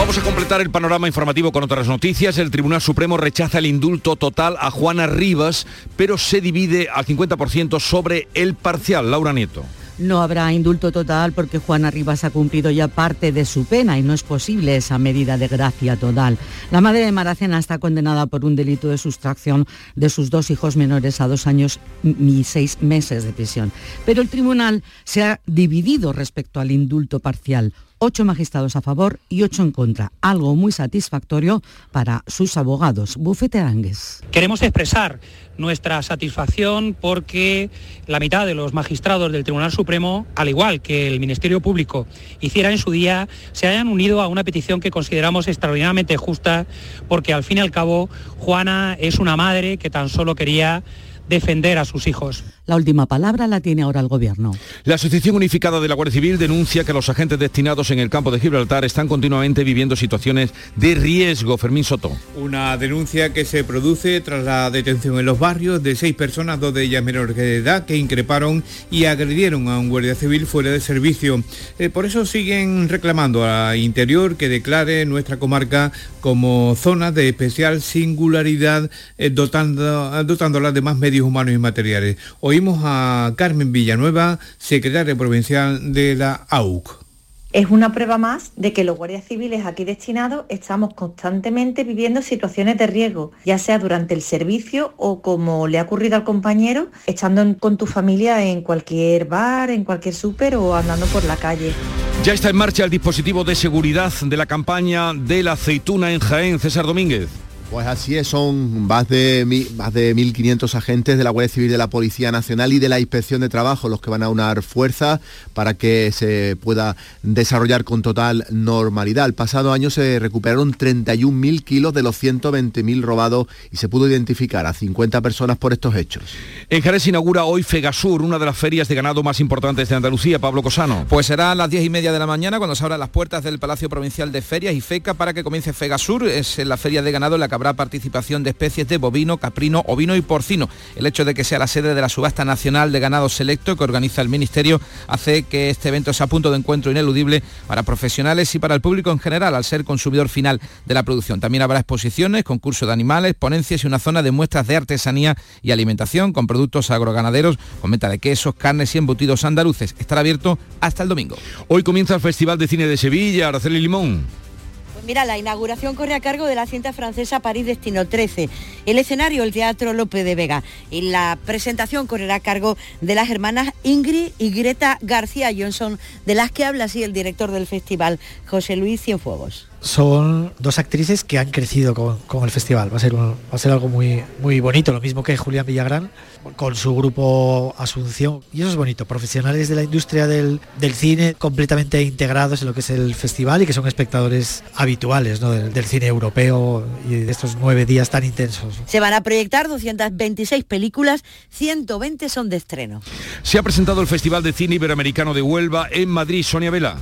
Vamos a completar el panorama informativo con otras noticias. El Tribunal Supremo rechaza el indulto total a Juana Rivas, pero se divide al 50% sobre el parcial. Laura Nieto. No habrá indulto total porque Juana Rivas ha cumplido ya parte de su pena y no es posible esa medida de gracia total. La madre de Maracena está condenada por un delito de sustracción de sus dos hijos menores a dos años y seis meses de prisión. Pero el tribunal se ha dividido respecto al indulto parcial ocho magistrados a favor y ocho en contra, algo muy satisfactorio para sus abogados. Bufete Angues. Queremos expresar nuestra satisfacción porque la mitad de los magistrados del Tribunal Supremo, al igual que el Ministerio Público hiciera en su día, se hayan unido a una petición que consideramos extraordinariamente justa porque al fin y al cabo Juana es una madre que tan solo quería defender a sus hijos. La última palabra la tiene ahora el Gobierno. La Asociación Unificada de la Guardia Civil denuncia que los agentes destinados en el campo de Gibraltar están continuamente viviendo situaciones de riesgo. Fermín Soto. Una denuncia que se produce tras la detención en los barrios de seis personas, dos de ellas menores de edad, que increparon y agredieron a un guardia civil fuera de servicio. Eh, por eso siguen reclamando a Interior que declare nuestra comarca como zona de especial singularidad, eh, dotando, dotándola de más medios humanos y materiales. Oímos a Carmen Villanueva, secretaria provincial de la AUC. Es una prueba más de que los guardias civiles aquí destinados estamos constantemente viviendo situaciones de riesgo, ya sea durante el servicio o como le ha ocurrido al compañero, estando con tu familia en cualquier bar, en cualquier súper o andando por la calle. Ya está en marcha el dispositivo de seguridad de la campaña de la aceituna en Jaén, César Domínguez. Pues así es, son más de, más de 1.500 agentes de la Guardia Civil de la Policía Nacional y de la Inspección de Trabajo los que van a unar fuerza para que se pueda desarrollar con total normalidad. El pasado año se recuperaron 31.000 kilos de los 120.000 robados y se pudo identificar a 50 personas por estos hechos. En Jerez se inaugura hoy Fegasur, una de las ferias de ganado más importantes de Andalucía. Pablo Cosano. Pues será a las 10 y media de la mañana cuando se abran las puertas del Palacio Provincial de Ferias y FECA para que comience Fegasur. Es la feria de ganado en la que habrá participación de especies de bovino, caprino, ovino y porcino. El hecho de que sea la sede de la subasta nacional de ganado selecto que organiza el Ministerio hace que este evento sea punto de encuentro ineludible para profesionales y para el público en general, al ser consumidor final de la producción. También habrá exposiciones, concursos de animales, ponencias y una zona de muestras de artesanía y alimentación con productos agroganaderos, con venta de quesos, carnes y embutidos andaluces. Estará abierto hasta el domingo. Hoy comienza el Festival de Cine de Sevilla, Araceli Limón. Mira, la inauguración corre a cargo de la cinta francesa París Destino 13. El escenario, el Teatro López de Vega. Y la presentación correrá a cargo de las hermanas Ingrid y Greta García Johnson, de las que habla así el director del festival, José Luis Cienfuegos son dos actrices que han crecido con, el festival. Va a ser, va a ser algo muy, muy bonito, lo mismo que Julián Villagrán con su grupo Asunción. Y eso es bonito, profesionales de la industria del, cine completamente integrados en lo que es el festival y que son espectadores habituales del, del, cine europeo y de estos nueve días tan intensos. Se van a proyectar 226 películas, 120 son de estreno. Se ha presentado el Festival de Cine Iberoamericano de Huelva en Madrid, Sonia Vela.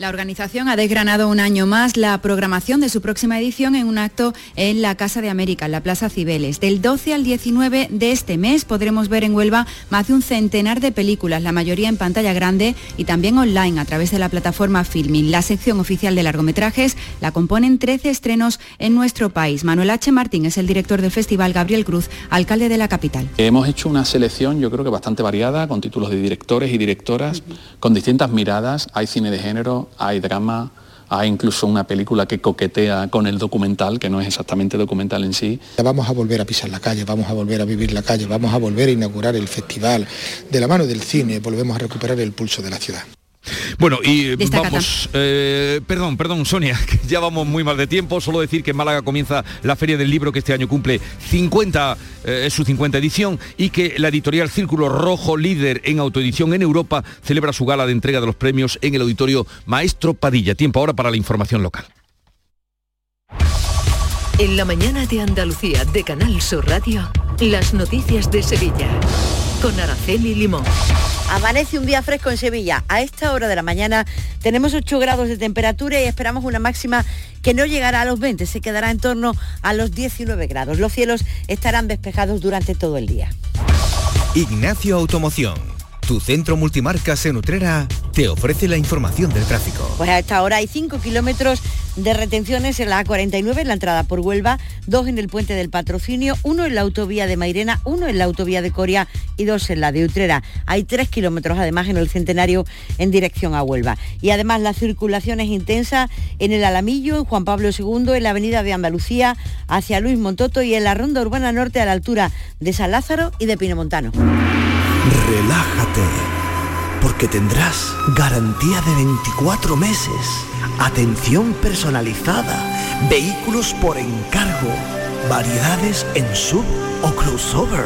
La organización ha desgranado un año más la programación de su próxima edición en un acto en la Casa de América, en la Plaza Cibeles. Del 12 al 19 de este mes podremos ver en Huelva más de un centenar de películas, la mayoría en pantalla grande y también online a través de la plataforma Filming. La sección oficial de largometrajes la componen 13 estrenos en nuestro país. Manuel H. Martín es el director del festival, Gabriel Cruz, alcalde de la capital. Hemos hecho una selección yo creo que bastante variada, con títulos de directores y directoras, con distintas miradas. Hay cine de género, hay drama, hay incluso una película que coquetea con el documental, que no es exactamente documental en sí. Vamos a volver a pisar la calle, vamos a volver a vivir la calle, vamos a volver a inaugurar el festival. De la mano del cine volvemos a recuperar el pulso de la ciudad. Bueno, y vamos, eh, perdón, perdón, Sonia, que ya vamos muy mal de tiempo. Solo decir que en Málaga comienza la Feria del Libro, que este año cumple 50, eh, es su 50 edición, y que la editorial Círculo Rojo, líder en autoedición en Europa, celebra su gala de entrega de los premios en el auditorio Maestro Padilla. Tiempo ahora para la información local. En la mañana de Andalucía, de Canal Sur Radio, las noticias de Sevilla, con Araceli Limón. Amanece un día fresco en Sevilla. A esta hora de la mañana tenemos 8 grados de temperatura y esperamos una máxima que no llegará a los 20, se quedará en torno a los 19 grados. Los cielos estarán despejados durante todo el día. Ignacio Automoción tu centro multimarcas en Utrera te ofrece la información del tráfico. Pues a esta hora hay 5 kilómetros de retenciones en la A49 en la entrada por Huelva, dos en el puente del patrocinio, uno en la autovía de Mairena, uno en la autovía de Coria y dos en la de Utrera. Hay 3 kilómetros además en el centenario en dirección a Huelva. Y además la circulación es intensa en el Alamillo, en Juan Pablo II, en la avenida de Andalucía, hacia Luis Montoto y en la ronda urbana norte a la altura de San Lázaro y de Pinomontano. Relájate, porque tendrás garantía de 24 meses, atención personalizada, vehículos por encargo, variedades en sub o crossover.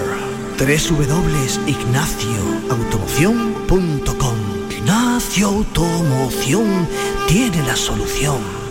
www.ignacioautomoción.com Ignacio Automoción tiene la solución.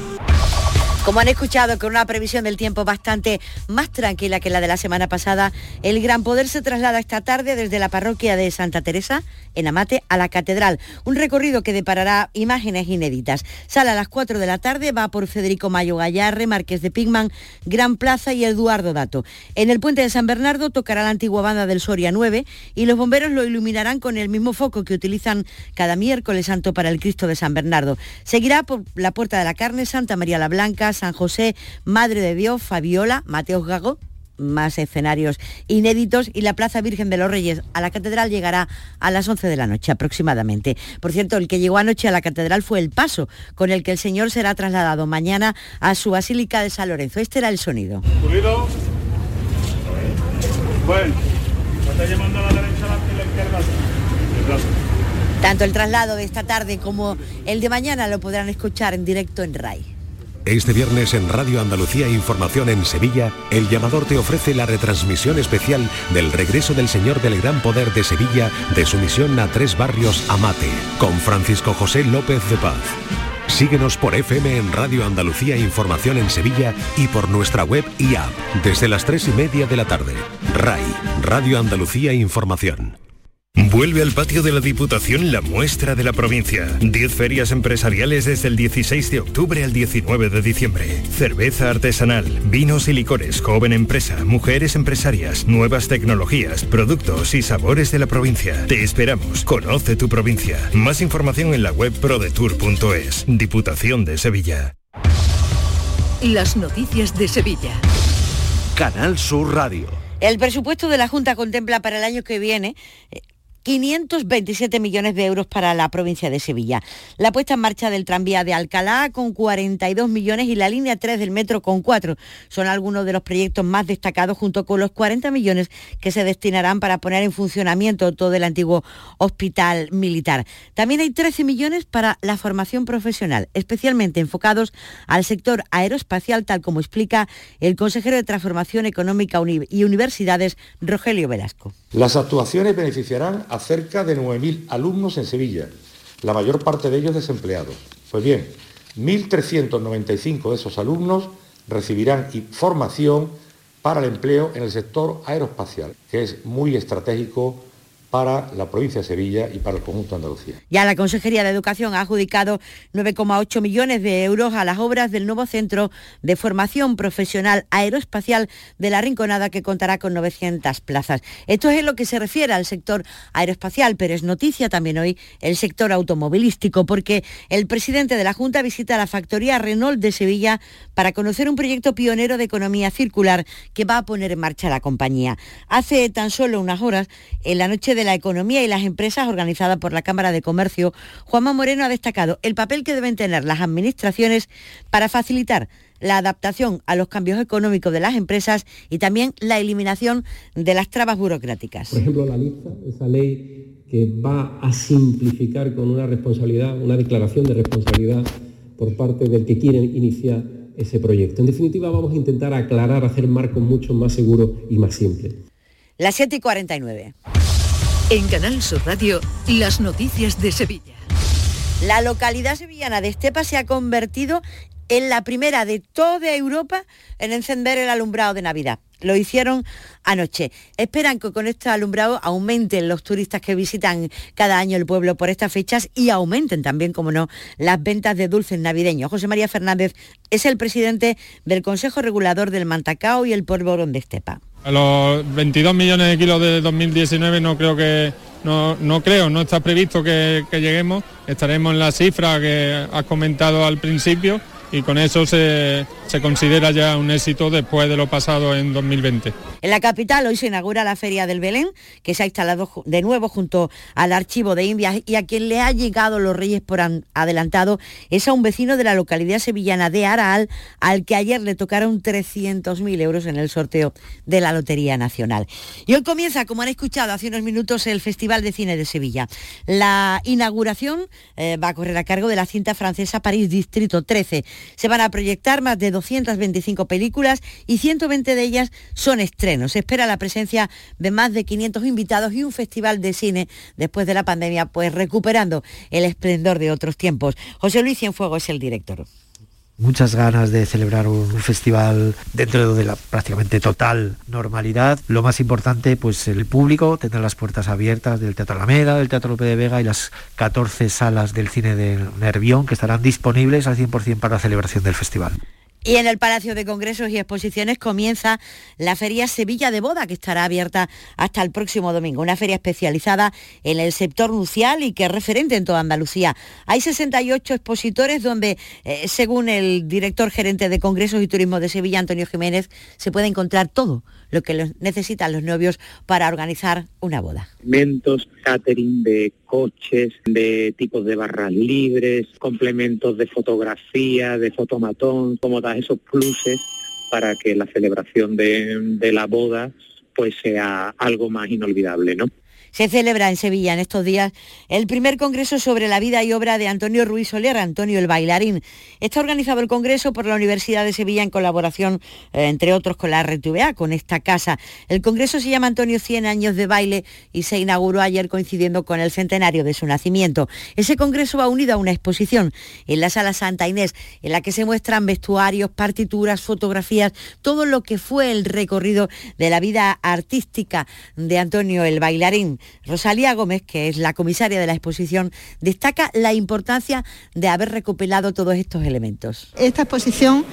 Como han escuchado, con una previsión del tiempo bastante más tranquila que la de la semana pasada, el Gran Poder se traslada esta tarde desde la parroquia de Santa Teresa, en Amate, a la Catedral. Un recorrido que deparará imágenes inéditas. Sale a las 4 de la tarde, va por Federico Mayo Gallarre, Marqués de Pigman, Gran Plaza y Eduardo Dato. En el puente de San Bernardo tocará la antigua banda del Soria 9 y los bomberos lo iluminarán con el mismo foco que utilizan cada miércoles santo para el Cristo de San Bernardo. Seguirá por la Puerta de la Carne, Santa María la Blanca, San José, Madre de Dios, Fabiola, Mateos Gago, más escenarios inéditos y la Plaza Virgen de los Reyes a la catedral llegará a las 11 de la noche aproximadamente. Por cierto, el que llegó anoche a la catedral fue el paso con el que el Señor será trasladado mañana a su Basílica de San Lorenzo. Este era el sonido. Tanto el traslado de esta tarde como el de mañana lo podrán escuchar en directo en RAI. Este viernes en Radio Andalucía Información en Sevilla, El Llamador te ofrece la retransmisión especial del regreso del Señor del Gran Poder de Sevilla de su misión a Tres Barrios Amate, con Francisco José López de Paz. Síguenos por FM en Radio Andalucía Información en Sevilla y por nuestra web y app desde las tres y media de la tarde. RAI, Radio Andalucía Información. Vuelve al patio de la Diputación la muestra de la provincia. 10 ferias empresariales desde el 16 de octubre al 19 de diciembre. Cerveza artesanal, vinos y licores, joven empresa, mujeres empresarias, nuevas tecnologías, productos y sabores de la provincia. Te esperamos. Conoce tu provincia. Más información en la web prodetour.es. Diputación de Sevilla. Las noticias de Sevilla. Canal Sur Radio. El presupuesto de la Junta contempla para el año que viene eh, 527 millones de euros para la provincia de Sevilla. La puesta en marcha del tranvía de Alcalá con 42 millones y la línea 3 del metro con 4 son algunos de los proyectos más destacados junto con los 40 millones que se destinarán para poner en funcionamiento todo el antiguo hospital militar. También hay 13 millones para la formación profesional, especialmente enfocados al sector aeroespacial, tal como explica el consejero de Transformación Económica y Universidades, Rogelio Velasco. Las actuaciones beneficiarán cerca de 9.000 alumnos en Sevilla, la mayor parte de ellos desempleados. Pues bien, 1.395 de esos alumnos recibirán formación para el empleo en el sector aeroespacial, que es muy estratégico para la provincia de Sevilla y para el conjunto de Andalucía. Ya la Consejería de Educación ha adjudicado 9,8 millones de euros a las obras del nuevo Centro de Formación Profesional Aeroespacial de la Rinconada que contará con 900 plazas. Esto es en lo que se refiere al sector aeroespacial, pero es noticia también hoy el sector automovilístico porque el presidente de la Junta visita la factoría Renault de Sevilla para conocer un proyecto pionero de economía circular que va a poner en marcha la compañía. Hace tan solo unas horas, en la noche de la Economía y las Empresas organizada por la Cámara de Comercio, Juanma Moreno ha destacado el papel que deben tener las administraciones para facilitar la adaptación a los cambios económicos de las empresas y también la eliminación de las trabas burocráticas. Por ejemplo, la lista, esa ley que va a simplificar con una responsabilidad, una declaración de responsabilidad por parte del que quiere iniciar ese proyecto. En definitiva, vamos a intentar aclarar, hacer marcos mucho más seguros y más simples. Las 7 y 49. En Canal Sur Radio, las noticias de Sevilla. La localidad sevillana de Estepa se ha convertido en la primera de toda Europa en encender el alumbrado de Navidad. Lo hicieron anoche. Esperan que con este alumbrado aumenten los turistas que visitan cada año el pueblo por estas fechas y aumenten también, como no, las ventas de dulces navideños. José María Fernández es el presidente del Consejo Regulador del Mantacao y el Polvorón de Estepa. A los 22 millones de kilos de 2019 no creo que no, creo, no está previsto que, que lleguemos. Estaremos en la cifra que has comentado al principio y con eso se, se, considera ya un éxito después de lo pasado en 2020. En la capital hoy se inaugura la Feria del Belén, que se ha instalado de nuevo junto al Archivo de Indias y a quien le ha llegado los Reyes por adelantado es a un vecino de la localidad sevillana de Araal, al que ayer le tocaron 300.000 euros en el sorteo de la Lotería Nacional. Y hoy comienza, como han escuchado hace unos minutos, el Festival de Cine de Sevilla. La inauguración eh, va a correr a cargo de la cinta francesa París Distrito 13 se van a proyectar más de 225 películas y 120 de ellas son estrenos. Se espera la presencia de más de 500 invitados y un festival de cine después de la pandemia, pues recuperando el esplendor de otros tiempos. José Luis Cienfuego es el director muchas ganas de celebrar un, festival dentro de la prácticamente total normalidad. Lo más importante, pues el público tendrá las puertas abiertas del Teatro Alameda, del Teatro Lope de Vega y las 14 salas del cine de Nervión que estarán disponibles al 100% para la celebración del festival. Y en el Palacio de Congresos y Exposiciones comienza la Feria Sevilla de Boda, que estará abierta hasta el próximo domingo. Una feria especializada en el sector nucial y que es referente en toda Andalucía. Hay 68 expositores donde, eh, según el director gerente de Congresos y Turismo de Sevilla, Antonio Jiménez, se puede encontrar todo lo que necesitan los novios para organizar una boda. Mentos, catering de coches, de tipos de barras libres, complementos de fotografía, de fotomatón, como da esos pluses para que la celebración de, de la boda pues sea algo más inolvidable, ¿no? Se celebra en Sevilla en estos días el primer congreso sobre la vida y obra de Antonio Ruiz Soler, Antonio el bailarín. Está organizado el congreso por la Universidad de Sevilla en colaboración, eh, entre otros, con la RTVA, con esta casa. El congreso se llama Antonio 100 años de baile y se inauguró ayer coincidiendo con el centenario de su nacimiento. Ese congreso va unido a una exposición en la Sala Santa Inés, en la que se muestran vestuarios, partituras, fotografías, todo lo que fue el recorrido de la vida artística de Antonio el bailarín. Rosalía Gómez, que es la comisaria de la exposición, destaca la importancia de haber recopilado todos estos elementos. Esta exposición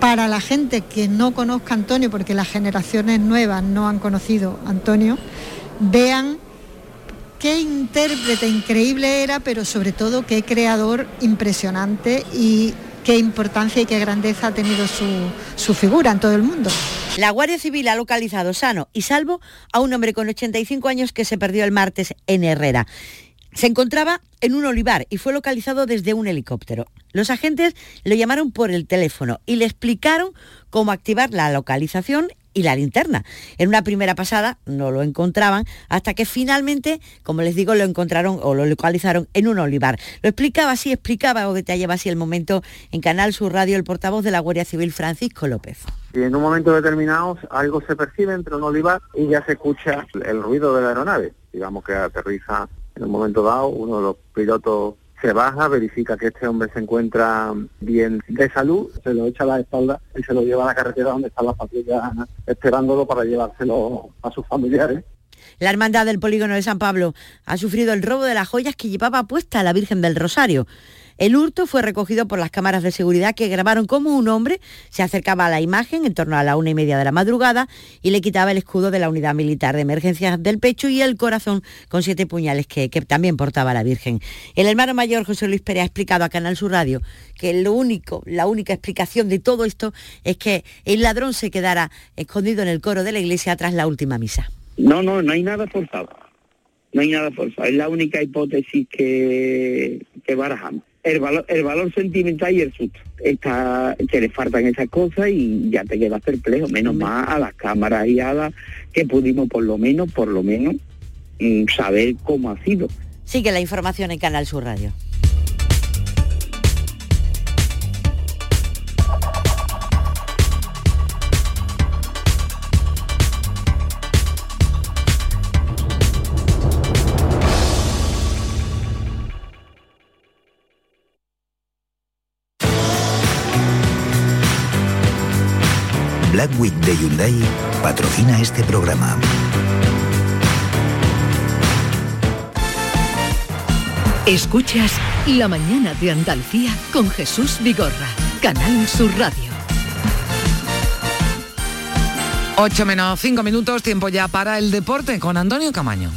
para la gente que no conozca Antonio, porque las generaciones nuevas no han conocido Antonio, vean qué intérprete increíble era, pero sobre todo qué creador impresionante y qué importancia y qué grandeza ha tenido su, figura en todo el mundo. La Guardia Civil ha localizado sano y salvo a un hombre con 85 años que se perdió el martes en Herrera. Se encontraba en un olivar y fue localizado desde un helicóptero. Los agentes lo llamaron por el teléfono y le explicaron cómo activar la localización y la linterna. En una primera pasada no lo encontraban hasta que finalmente, como les digo, lo encontraron o lo localizaron en un olivar. Lo explicaba así, explicaba o detallaba así el momento en Canal Sur Radio el portavoz de la Guardia Civil Francisco López. Y en un momento determinado algo se percibe entre un olivar y ya se escucha el ruido de la aeronave. Digamos que aterriza en un momento dado, uno de los pilotos se baja, verifica que este hombre se encuentra bien de salud, se lo echa a la espalda y se lo lleva a la carretera donde están las patrullas esperándolo para llevárselo a sus familiares. La hermandad del polígono de San Pablo ha sufrido el robo de las joyas que llevaba puesta la Virgen del Rosario. El hurto fue recogido por las cámaras de seguridad que grabaron cómo un hombre se acercaba a la imagen en torno a la una y media de la madrugada y le quitaba el escudo de la unidad militar de emergencias del pecho y el corazón con siete puñales que, también portaba la Virgen. El hermano mayor José Luis Pérez ha explicado a Canal Sur Radio que lo único, la única explicación de todo esto es que el ladrón se quedara escondido en el coro de la iglesia tras la última misa. No, no, no hay nada forzado. No hay nada forzado. Es la única hipótesis que, que barajamos el valor, el valor sentimental y el susto. Está, que le faltan esas cosas y ya te quedas perplejo, menos más a las cámaras y a las que pudimos por lo menos, por lo menos, mm, saber cómo ha sido. Sigue la información en Canal Sur Radio. Hyundai patrocina este programa. Escuchas La mañana de Andalucía con Jesús Vigorra, Canal Sur Radio. 8 menos 5 minutos, tiempo ya para el deporte con Antonio Camaño.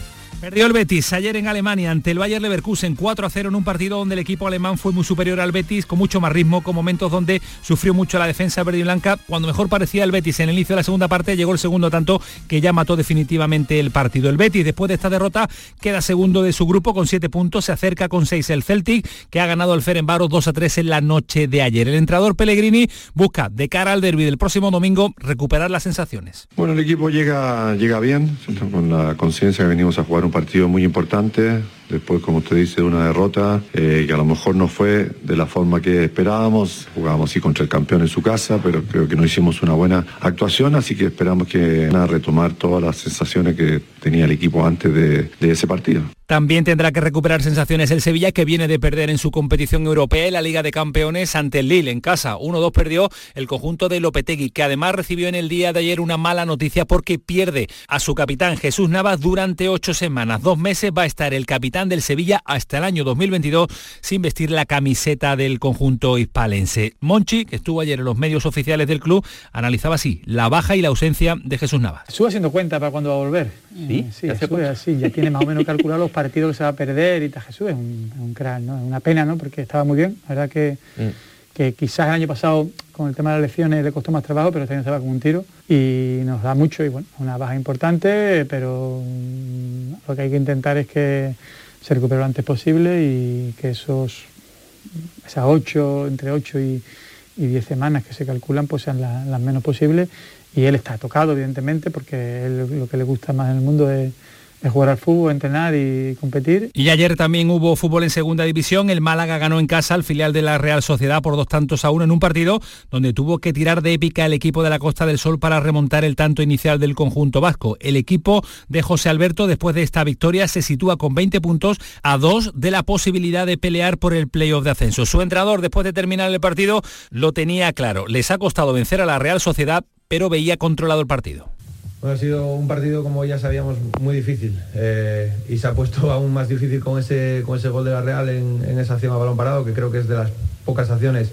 Perdió el Betis ayer en Alemania ante el Bayer Leverkusen 4 a 0 en un partido donde el equipo alemán fue muy superior al Betis con mucho más ritmo, con momentos donde sufrió mucho la defensa verde y blanca. Cuando mejor parecía el Betis en el inicio de la segunda parte llegó el segundo tanto que ya mató definitivamente el partido. El Betis después de esta derrota queda segundo de su grupo con 7 puntos, se acerca con 6 el Celtic que ha ganado el Ferenbaros 2 a 3 en la noche de ayer. El entrenador Pellegrini busca de cara al derby del próximo domingo recuperar las sensaciones. Bueno, el equipo llega, llega bien, con la conciencia que venimos a jugar un partido muy importante, después, como usted dice, una derrota eh, que a lo mejor no fue de la forma que esperábamos. Jugábamos así contra el campeón en su casa, pero creo que no hicimos una buena actuación, así que esperamos que van a retomar todas las sensaciones que tenía el equipo antes de, de ese partido. También tendrá que recuperar sensaciones el Sevilla, que viene de perder en su competición europea en la Liga de Campeones ante el Lille en casa. 1-2 perdió el conjunto de Lopetegui, que además recibió en el día de ayer una mala noticia porque pierde a su capitán Jesús Navas durante ocho semanas. Dos meses va a estar el capitán del Sevilla hasta el año 2022 sin vestir la camiseta del conjunto hispalense. Monchi, que estuvo ayer en los medios oficiales del club, analizaba así la baja y la ausencia de Jesús Navas. Estuvo haciendo cuenta para cuando va a volver. Sí, sí, así, ya tiene más o menos calculado los partidos que se va a perder y tal. Jesús es un, un crack, ¿no? Es una pena, ¿no? Porque estaba muy bien. La verdad que, que quizás el año pasado con el tema de las lesiones le costó más trabajo, pero este año estaba como un tiro y nos da mucho y bueno, una baja importante, pero mm, lo que hay que intentar es que se recupere lo antes posible y que esos esas ocho, entre 8 y, y 10 semanas que se calculan pues sean la- las menos posibles. Y él está tocado evidentemente porque él lo que le gusta más en el mundo es, es jugar al fútbol, entrenar y competir Y ayer también hubo fútbol en segunda división. El Málaga ganó en casa al filial de la Real Sociedad por dos tantos a uno en un partido donde tuvo que tirar de épica el equipo de la Costa del Sol para remontar el tanto inicial del conjunto vasco. El equipo de José Alberto después de esta victoria se sitúa con 20 puntos a dos de la posibilidad de pelear por el playoff de ascenso. Su entrenador después de terminar el partido lo tenía claro. Les ha costado vencer a la Real Sociedad pero veía controlado el partido. Ha sido un partido, como ya sabíamos, muy difícil eh, y se ha puesto aún más difícil con ese, con ese gol de la Real en, esa acción a balón parado, que creo que es de las pocas acciones,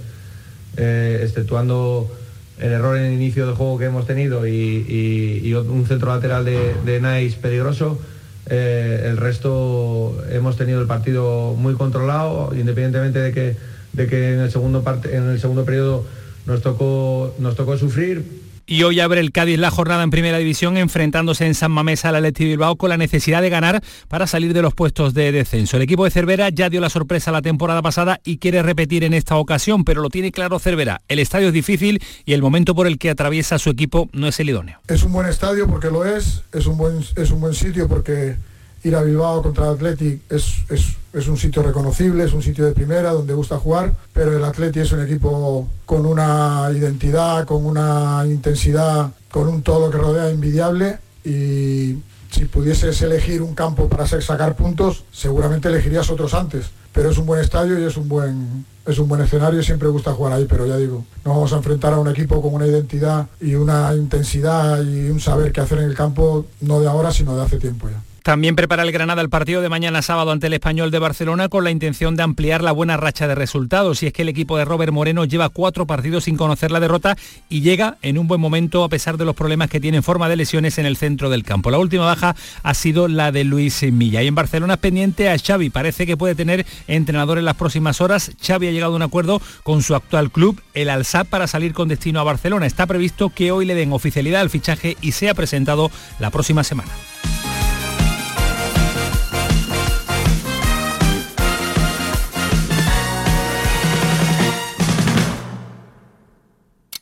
eh, exceptuando el error en el inicio del juego que hemos tenido y, un centro lateral de, de Nice peligroso. eh, el resto hemos tenido el partido muy controlado, independientemente de que, de que en, el segundo parte, en el segundo periodo nos tocó, nos tocó sufrir, Y hoy abre el Cádiz la jornada en primera división enfrentándose en San Mamés al Atleti Bilbao con la necesidad de ganar para salir de los puestos de descenso. El equipo de Cervera ya dio la sorpresa la temporada pasada y quiere repetir en esta ocasión, pero lo tiene claro Cervera. El estadio es difícil y el momento por el que atraviesa su equipo no es el idóneo. Es un buen estadio porque lo es, es un buen, es un buen sitio porque ir a Bilbao contra el Athletic es, es, es un sitio reconocible, es un sitio de primera donde gusta jugar, pero el Athletic es un equipo con una identidad, con una intensidad, con un todo que rodea envidiable y si pudieses elegir un campo para sa- sacar puntos, seguramente elegirías otros antes. pero es un buen estadio y es un buen, es un buen escenario, siempre gusta jugar ahí, pero ya digo, nos vamos a enfrentar a un equipo con una identidad y una intensidad y un saber qué hacer en el campo, no de ahora, sino de hace tiempo ya. También prepara el Granada el partido de mañana sábado ante el Español de Barcelona con la intención de ampliar la buena racha de resultados. Y es que el equipo de Robert Moreno lleva cuatro partidos sin conocer la derrota y llega en un buen momento a pesar de los problemas que tiene en forma de lesiones en el centro del campo. La última baja ha sido la de Luis Milla. Y en Barcelona es pendiente a Xavi. Parece que puede tener entrenador en las próximas horas. Xavi ha llegado a un acuerdo con su actual club, el Alsat, para salir con destino a Barcelona. Está previsto que hoy le den oficialidad al fichaje y sea presentado la próxima semana.